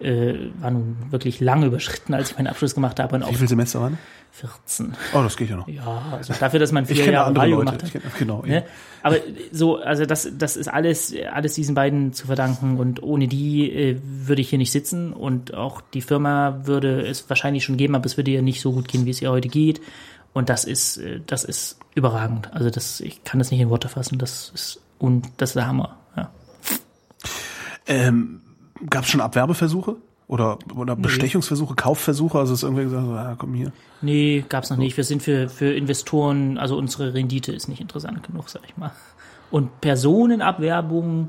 äh, war nun wirklich lange überschritten, als ich meinen Abschluss gemacht habe Wie viele Semester waren? 14. Oh, das geht ja noch. Ja, also dafür, dass man vier kenne Jahre Radio Leute. gemacht hat. kenn, genau. Ne? Aber so, also das, das ist alles, alles diesen beiden zu verdanken und ohne die äh, würde ich hier nicht sitzen und auch die Firma würde es wahrscheinlich schon geben, aber es würde ihr nicht so gut gehen, wie es ihr heute geht. Und das ist, äh, das ist überragend. Also das, ich kann das nicht in Worte fassen. Das ist und das ist der Hammer. Ja. Ähm, Gab es schon Abwerbeversuche? Oder, oder Bestechungsversuche, Kaufversuche? Also ist irgendwer gesagt, so, ah, komm hier. Nee, gab's noch nicht. Wir sind für, für Investoren, also unsere Rendite ist nicht interessant genug, sag ich mal. Und Personenabwerbung,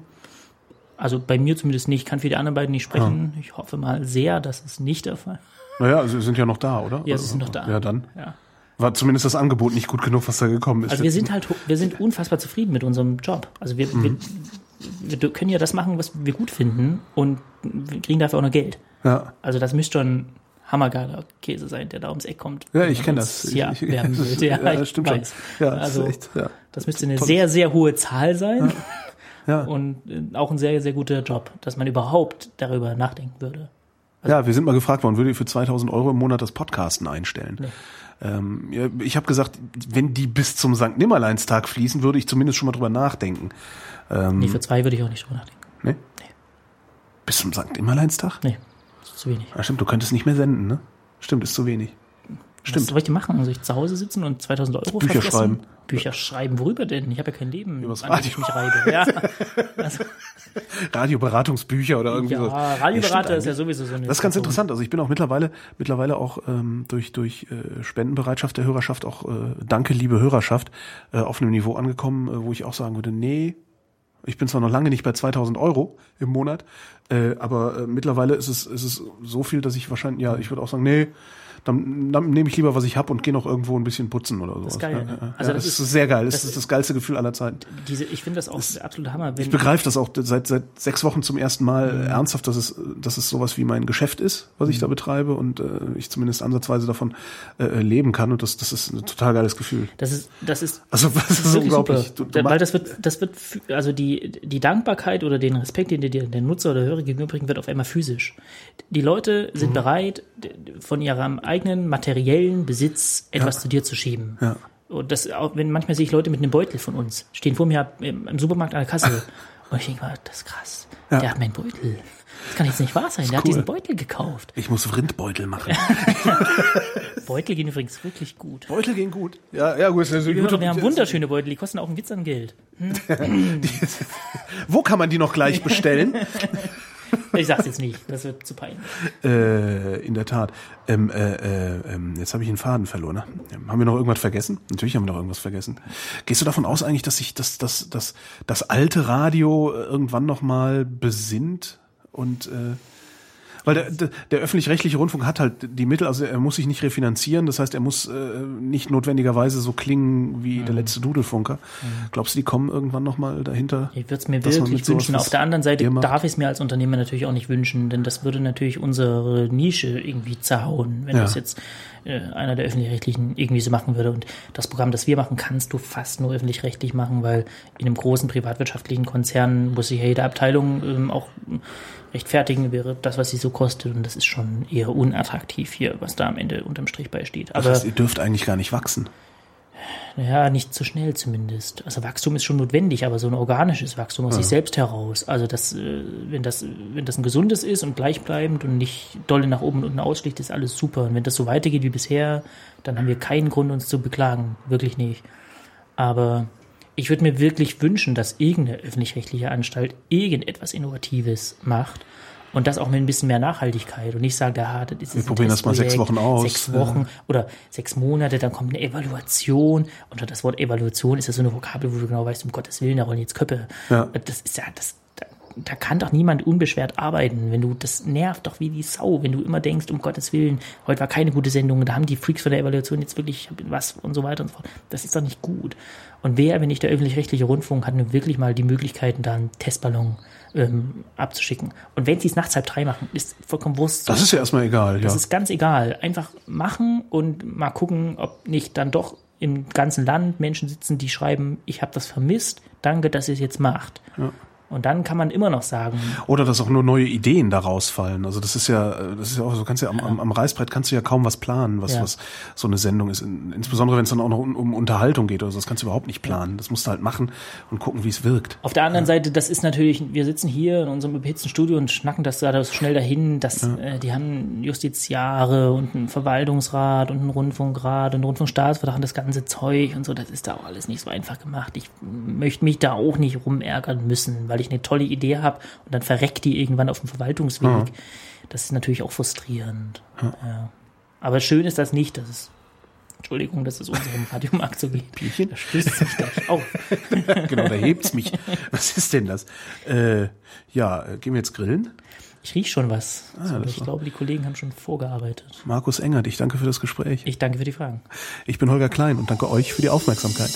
also bei mir zumindest nicht, kann für die anderen beiden nicht sprechen. Ich hoffe mal sehr, das ist nicht der Fall. Naja, sie sind ja noch da, oder? Ja, sie sind noch da. Ja, dann. Ja. War zumindest das Angebot nicht gut genug, was da gekommen ist. Also wir sind halt, wir sind unfassbar zufrieden mit unserem Job. Also wir, wir, wir können ja das machen, was wir gut finden und wir kriegen dafür auch noch Geld. ja. Also das müsste schon hammergeiler Käse sein, der da ums Eck kommt. Ja, ich kenne das. uns Ich- ich- abwerben will. (laughs) Ja, ja, das ich stimmt weiß. schon. Ja, also, das ist echt, ja. Das müsste eine Toll. sehr, sehr hohe Zahl sein (laughs) Ja. und äh, auch ein sehr, sehr guter Job, dass man überhaupt darüber nachdenken würde. ja, wir sind mal gefragt worden, würdet ihr für 2000 Euro im Monat das Podcasten einstellen? Ähm, ich habe gesagt, wenn die bis zum St. Nimmerleinstag fließen, würde ich zumindest schon mal drüber nachdenken. Ähm, Nee, für zwei würde ich auch nicht drüber nachdenken. ne? Bis zum St. Nimmerleinstag? Nee, ist zu wenig. Ah, stimmt, du könntest nicht mehr senden, ne? Stimmt, ist zu wenig. Was Stimmt. soll ich denn machen? Soll ich zu Hause sitzen und 2000 Euro Bücher vergessen? schreiben. Bücher schreiben, worüber denn? Ich habe ja kein Leben, Übers an dem ich Radio. mich reibe. Ja, also, (laughs) Radioberatungsbücher oder irgendwie ja so. Radioberater stimmt ist ja sowieso so eine Das ist ganz Person. interessant. Also ich bin auch mittlerweile mittlerweile auch ähm, durch durch äh, Spendenbereitschaft der Hörerschaft auch äh, danke liebe Hörerschaft äh, auf einem Niveau angekommen, äh, wo ich auch sagen würde, nee, ich bin zwar noch lange nicht bei 2000 Euro im Monat, äh, aber äh, mittlerweile ist es ist es so viel, dass ich wahrscheinlich ja, ich würde auch sagen, nee, dann, dann nehme ich lieber, was ich habe und gehe noch irgendwo ein bisschen putzen oder so. ist geil, ne? Ja, Also ja, das das, ist- ist sehr geil. Das, das ist ist- das geilste Gefühl aller Zeiten. Diese, ich finde das auch der absolute Hammer. Ich begreife das auch seit seit sechs Wochen zum ersten Mal Mhm. ernsthaft, dass es dass es sowas wie mein Geschäft ist, was ich da betreibe und äh, ich zumindest ansatzweise davon äh, leben kann und das das ist ein total geiles Gefühl. das ist, das ist Also (laughs) das ist wirklich unglaublich. Du, du Weil das wird, das wird, also die, die Dankbarkeit oder den Respekt, den dir der Nutzer oder Hörer gegenüberbringt, wird auf einmal physisch. Die Leute Mhm. sind bereit, d- von ihrem eigenen materiellen Besitz etwas zu dir zu schieben. Ja. Und das auch, wenn manchmal sehe ich Leute mit einem Beutel von uns, stehen vor mir im, Supermarkt an der Kasse. (laughs) Und ich denke mal, das ist krass. Ja. Der hat meinen Beutel. Das kann jetzt nicht wahr sein. Der hat cool. diesen Beutel gekauft. ich muss Rindbeutel machen. (laughs) Beutel gehen übrigens wirklich gut. Beutel gehen gut. Ja, ja gut. Also Wir, YouTube, wir haben wunderschöne Beutel, die kosten auch einen Witz an Geld. (laughs) Wo kann man die noch gleich bestellen? Ich sag's jetzt nicht, das wird zu peinlich. äh, in der Tat. Ähm, äh, äh, ähm, jetzt habe ich den Faden verloren. Ne? Ähm, Haben wir noch irgendwas vergessen? Natürlich haben wir noch irgendwas vergessen. Gehst du davon aus eigentlich, dass sich das, das, das, das alte Radio äh, irgendwann noch mal besinnt und äh, weil der, der, der öffentlich-rechtliche Rundfunk hat halt die Mittel, also er muss sich nicht refinanzieren, das heißt, er muss äh, nicht notwendigerweise so klingen wie der letzte Dudelfunker. Glaubst du, die kommen irgendwann noch mal dahinter? Ich würde es mir wirklich wünschen. Auf der anderen Seite darf ich es mir als Unternehmer natürlich auch nicht wünschen, denn das würde natürlich unsere Nische irgendwie zerhauen, wenn Ja. das jetzt einer der öffentlich-rechtlichen irgendwie so machen würde. Und das Programm, das wir machen, kannst du fast nur öffentlich-rechtlich machen, weil in einem großen privatwirtschaftlichen Konzern muss sich ja jede Abteilung ähm, auch rechtfertigen, wäre das, was sie so kostet. Und das ist schon eher unattraktiv hier, was da am Ende unterm Strich beisteht. Das Aber heißt, ihr dürft eigentlich gar nicht wachsen. Ja, nicht so schnell zumindest. Also Wachstum ist schon notwendig, aber so ein organisches Wachstum aus sich selbst heraus. Also das, äh, wenn das, wenn das ein gesundes ist und gleichbleibend und nicht dolle nach oben und unten ausschlicht, ist alles super. Und wenn das so weitergeht wie bisher, dann haben wir keinen Grund, uns zu beklagen. Wirklich nicht. Aber ich würde mir wirklich wünschen, dass irgendeine öffentlich-rechtliche Anstalt irgendetwas Innovatives macht. Und das auch mit ein bisschen mehr Nachhaltigkeit und nicht sagt, ah, das ist Wir probieren das mal sechs Wochen aus. Sechs Wochen oder sechs Monate, dann kommt eine Evaluation. Unter das Wort Evaluation ist ja so eine Vokabel, wo du genau weißt, um Gottes Willen, da rollen jetzt Köpfe. Ja. Das ist ja, das, da, kann doch niemand unbeschwert arbeiten. Wenn du, das nervt doch wie die Sau, wenn du immer denkst, um Gottes Willen, heute war keine gute Sendung, da haben die Freaks von der Evaluation jetzt wirklich was und so weiter und so fort. Das ist doch nicht gut. Und wer, wenn nicht der öffentlich-rechtliche Rundfunk, hat nun wirklich mal die Möglichkeiten, da einen Testballon ähm, abzuschicken. Und wenn sie es nachts halb drei machen, ist vollkommen Wurst. Das ist ja erstmal egal, ja. Das ist ganz egal. Einfach machen und mal gucken, ob nicht dann doch im ganzen Land Menschen sitzen, die schreiben, ich habe das vermisst, danke, dass ihr es jetzt macht. Und dann kann man immer noch sagen, Oder dass auch nur neue Ideen daraus fallen. Also das ist ja, das ist ja auch so, kannst ja am, am, am Reißbrett kannst du ja kaum was planen, was, Ja. was so eine Sendung ist. In- Insbesondere wenn es dann auch noch um, um Unterhaltung geht oder so, das kannst du überhaupt nicht planen. Das musst du halt machen und gucken, wie es wirkt. Auf der anderen Seite, das ist natürlich, wir sitzen hier in unserem behitzten Studio und schnacken das gerade so schnell dahin, dass äh, die haben Justiziare und einen Verwaltungsrat und einen Rundfunkrat und einen Rundfunkstaatsvertrag und das ganze Zeug und so, das ist da auch alles nicht so einfach gemacht. Ich möchte mich da auch nicht rumärgern müssen, weil ich eine tolle Idee habe und dann verreckt die irgendwann auf dem Verwaltungsweg. Das ist natürlich auch frustrierend. Ja. Aber schön ist das nicht, dass es Entschuldigung, dass es unserem (laughs) Radiomarkt so geht. Bierchen? Da stößt sich gleich (laughs) auf. genau, da hebt's mich. Was ist denn das? Äh, ja, äh, gehen wir jetzt grillen? Ich riech schon was. Ah, das ich war- glaube, die Kollegen haben schon vorgearbeitet. Markus Engert, ich danke für das Gespräch. Ich danke für die Fragen. Ich bin Holger Klein und danke euch für die Aufmerksamkeit.